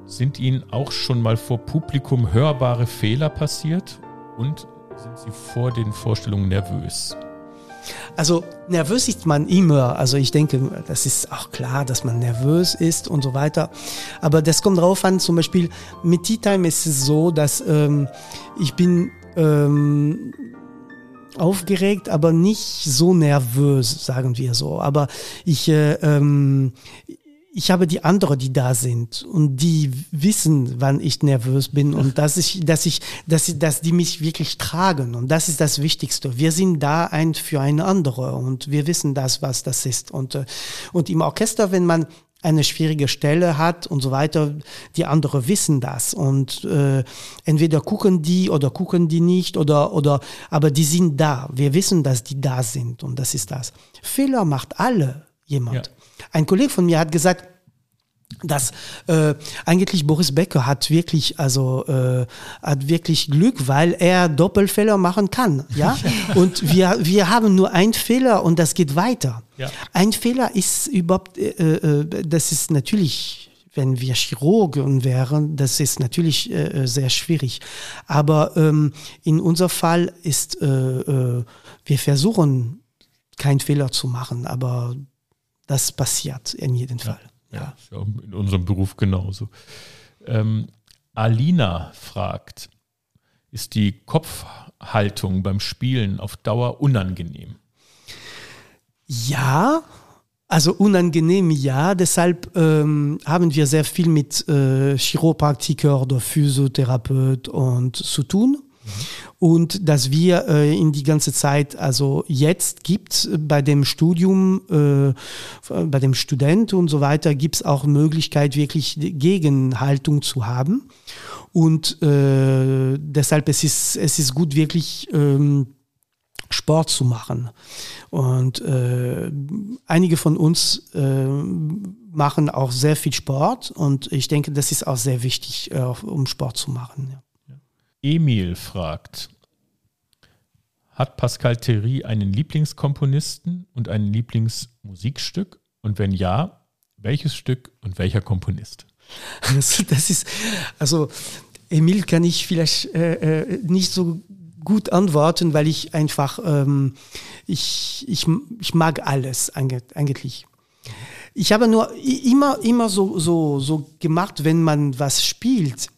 Sind Ihnen auch schon mal vor Publikum hörbare Fehler passiert? Und sind Sie vor den Vorstellungen nervös? Also nervös ist man immer. Also ich denke, das ist auch klar, dass man nervös ist und so weiter. Aber das kommt darauf an, zum Beispiel mit Tea Time ist es so, dass ähm, ich bin ähm, aufgeregt, aber nicht so nervös, sagen wir so. Aber ich, äh, ähm, ich habe die anderen, die da sind und die wissen, wann ich nervös bin und dass ich, dass ich, dass ich, dass die mich wirklich tragen und das ist das Wichtigste. Wir sind da ein für eine andere und wir wissen das, was das ist und äh, und im Orchester, wenn man eine schwierige Stelle hat und so weiter, die anderen wissen das und äh, entweder gucken die oder gucken die nicht oder oder aber die sind da. Wir wissen, dass die da sind und das ist das. Fehler macht alle jemand. Ja. Ein Kollege von mir hat gesagt, dass äh, eigentlich Boris Becker hat wirklich also äh, hat wirklich Glück, weil er Doppelfehler machen kann, ja. und wir wir haben nur einen Fehler und das geht weiter. Ja. Ein Fehler ist überhaupt, äh, äh, das ist natürlich wenn wir Chirurgen wären, das ist natürlich äh, sehr schwierig. Aber ähm, in unser Fall ist, äh, äh, wir versuchen, keinen Fehler zu machen, aber das passiert in jedem Fall. Ja, ja. in unserem Beruf genauso. Ähm, Alina fragt, ist die Kopfhaltung beim Spielen auf Dauer unangenehm? Ja, also unangenehm ja, deshalb ähm, haben wir sehr viel mit äh, Chiropraktiker oder Physiotherapeut und zu tun. Und dass wir äh, in die ganze Zeit, also jetzt gibt bei dem Studium, äh, bei dem Student und so weiter, gibt es auch Möglichkeit, wirklich Gegenhaltung zu haben. Und äh, deshalb es ist es ist gut, wirklich ähm, Sport zu machen. Und äh, einige von uns äh, machen auch sehr viel Sport und ich denke, das ist auch sehr wichtig, äh, um Sport zu machen. Ja. Emil fragt, hat Pascal Thierry einen Lieblingskomponisten und ein Lieblingsmusikstück? Und wenn ja, welches Stück und welcher Komponist? Also das ist, also Emil kann ich vielleicht äh, äh, nicht so gut antworten, weil ich einfach, ähm, ich, ich, ich mag alles eigentlich. Ich habe nur immer, immer so, so, so gemacht, wenn man was spielt.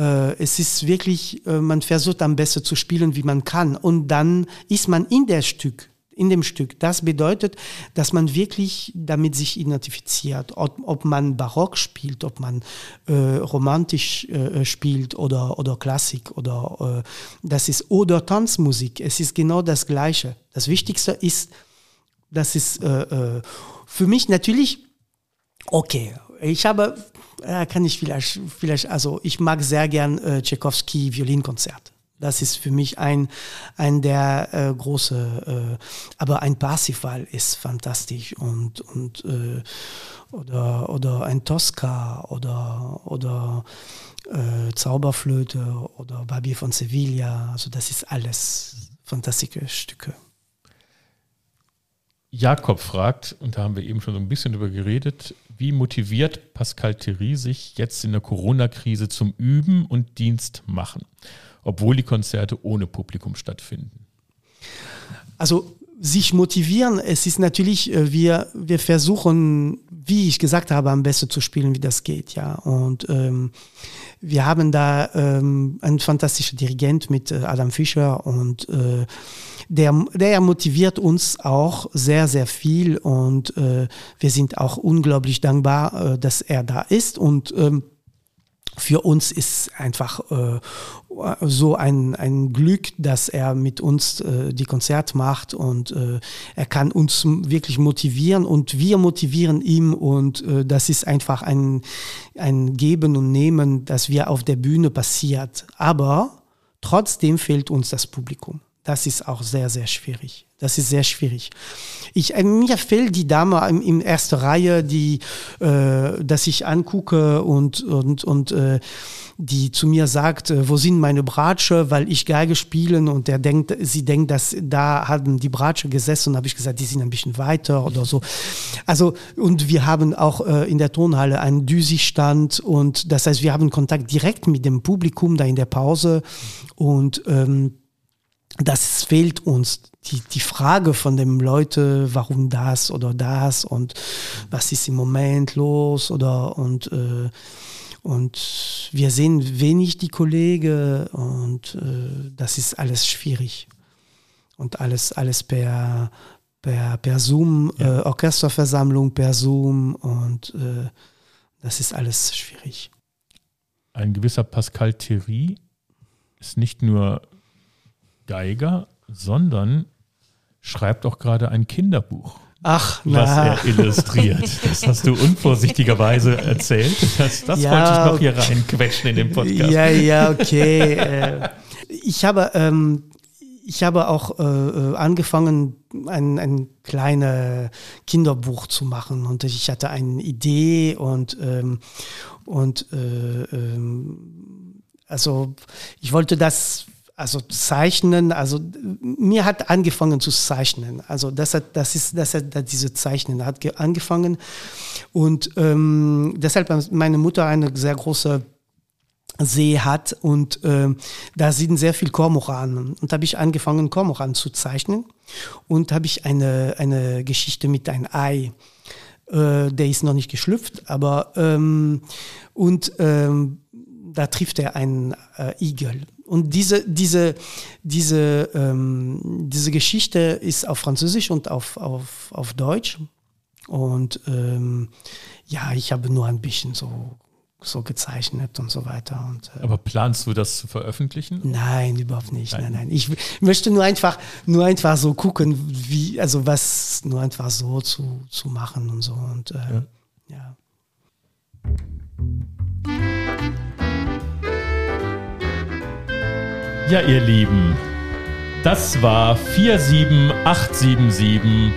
Äh, es ist wirklich, äh, man versucht am besten zu spielen, wie man kann. Und dann ist man in der Stück in dem Stück. Das bedeutet, dass man wirklich damit sich identifiziert, ob, ob man Barock spielt, ob man äh, romantisch äh, spielt oder, oder Klassik oder äh, das ist oder Tanzmusik. Es ist genau das Gleiche. Das Wichtigste ist, das ist äh, für mich natürlich okay. Ich habe, kann ich vielleicht, vielleicht, also ich mag sehr gern äh, Tchaikovsky Violinkonzert. Das ist für mich ein, ein der äh, große, äh, aber ein Parsifal ist fantastisch und, und äh, oder, oder ein Tosca oder, oder äh, Zauberflöte oder Babi von Sevilla. Also das ist alles fantastische Stücke. Jakob fragt, und da haben wir eben schon so ein bisschen drüber geredet, wie motiviert Pascal Thierry sich jetzt in der Corona-Krise zum Üben und Dienst machen? obwohl die Konzerte ohne Publikum stattfinden? Also sich motivieren, es ist natürlich, äh, wir, wir versuchen, wie ich gesagt habe, am besten zu spielen, wie das geht, ja. Und ähm, wir haben da ähm, einen fantastischen Dirigent mit äh, Adam Fischer und äh, der, der motiviert uns auch sehr, sehr viel und äh, wir sind auch unglaublich dankbar, äh, dass er da ist und ähm, für uns ist einfach äh, so ein, ein Glück, dass er mit uns äh, die Konzert macht und äh, er kann uns wirklich motivieren und wir motivieren ihn und äh, das ist einfach ein, ein Geben und Nehmen, das wir auf der Bühne passiert. Aber trotzdem fehlt uns das Publikum. Das ist auch sehr, sehr schwierig. Das ist sehr schwierig. Ich, äh, mir fehlt die Dame in, in erster Reihe, die, äh, dass ich angucke und, und, und äh, die zu mir sagt, äh, wo sind meine Bratsche, weil ich Geige spielen und der denkt, sie denkt, dass da haben die Bratsche gesessen und habe ich gesagt, die sind ein bisschen weiter oder so. Also und wir haben auch äh, in der Tonhalle einen Düsi-Stand und das heißt, wir haben Kontakt direkt mit dem Publikum da in der Pause und ähm, das fehlt uns. Die, die Frage von den Leuten, warum das oder das und was ist im Moment los oder und äh, und wir sehen wenig die Kollegen und äh, das ist alles schwierig. Und alles, alles per, per, per Zoom, ja. äh, Orchesterversammlung per Zoom und äh, das ist alles schwierig. Ein gewisser Pascal Thierry ist nicht nur Geiger, sondern schreibt auch gerade ein Kinderbuch. Ach, na. was er illustriert. Das hast du unvorsichtigerweise erzählt. Das, das ja, wollte ich noch hier reinquetschen in den Podcast. Ja, ja, okay. Äh, ich habe, ähm, ich habe auch äh, äh, angefangen, ein, ein kleines Kinderbuch zu machen und ich hatte eine Idee und, ähm, und äh, ähm, also ich wollte das also zeichnen, also mir hat angefangen zu zeichnen. Also das hat, das ist, das hat diese Zeichnen hat angefangen und ähm, deshalb meine Mutter eine sehr große See hat und äh, da sind sehr viel Kormoranen und habe ich angefangen Kormoran zu zeichnen und habe ich eine eine Geschichte mit einem Ei. Äh, der ist noch nicht geschlüpft, aber ähm, und ähm, da trifft er einen äh, Igel und diese, diese, diese, ähm, diese Geschichte ist auf Französisch und auf, auf, auf Deutsch. Und ähm, ja, ich habe nur ein bisschen so, so gezeichnet und so weiter. Und, äh, Aber planst du das zu veröffentlichen? Nein, überhaupt nicht. Nein, nein. nein. Ich möchte nur einfach, nur einfach so gucken, wie, also was nur einfach so zu, zu machen und so. Und äh, ja. ja. Ja, ihr Lieben, Das war 47877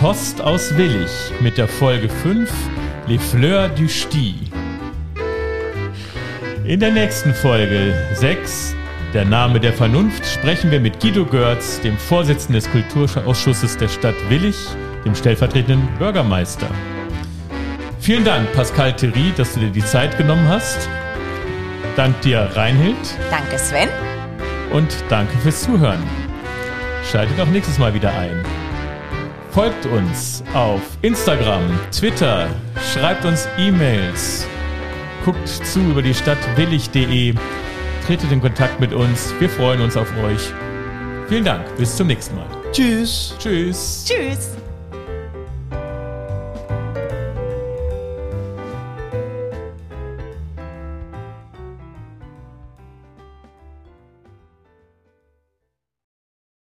Post aus Willig mit der Folge 5 Les Fleurs du Sti. In der nächsten Folge 6 Der Name der Vernunft sprechen wir mit Guido Görz, dem Vorsitzenden des Kulturausschusses der Stadt Willig, dem stellvertretenden Bürgermeister. Vielen Dank, Pascal Thierry, dass du dir die Zeit genommen hast. Dank dir, Reinhild. Danke, Sven. Und danke fürs Zuhören. Schaltet auch nächstes Mal wieder ein. Folgt uns auf Instagram, Twitter, schreibt uns E-Mails, guckt zu über die Stadt willig.de, tretet in Kontakt mit uns. Wir freuen uns auf euch. Vielen Dank. Bis zum nächsten Mal. Tschüss. Tschüss. Tschüss.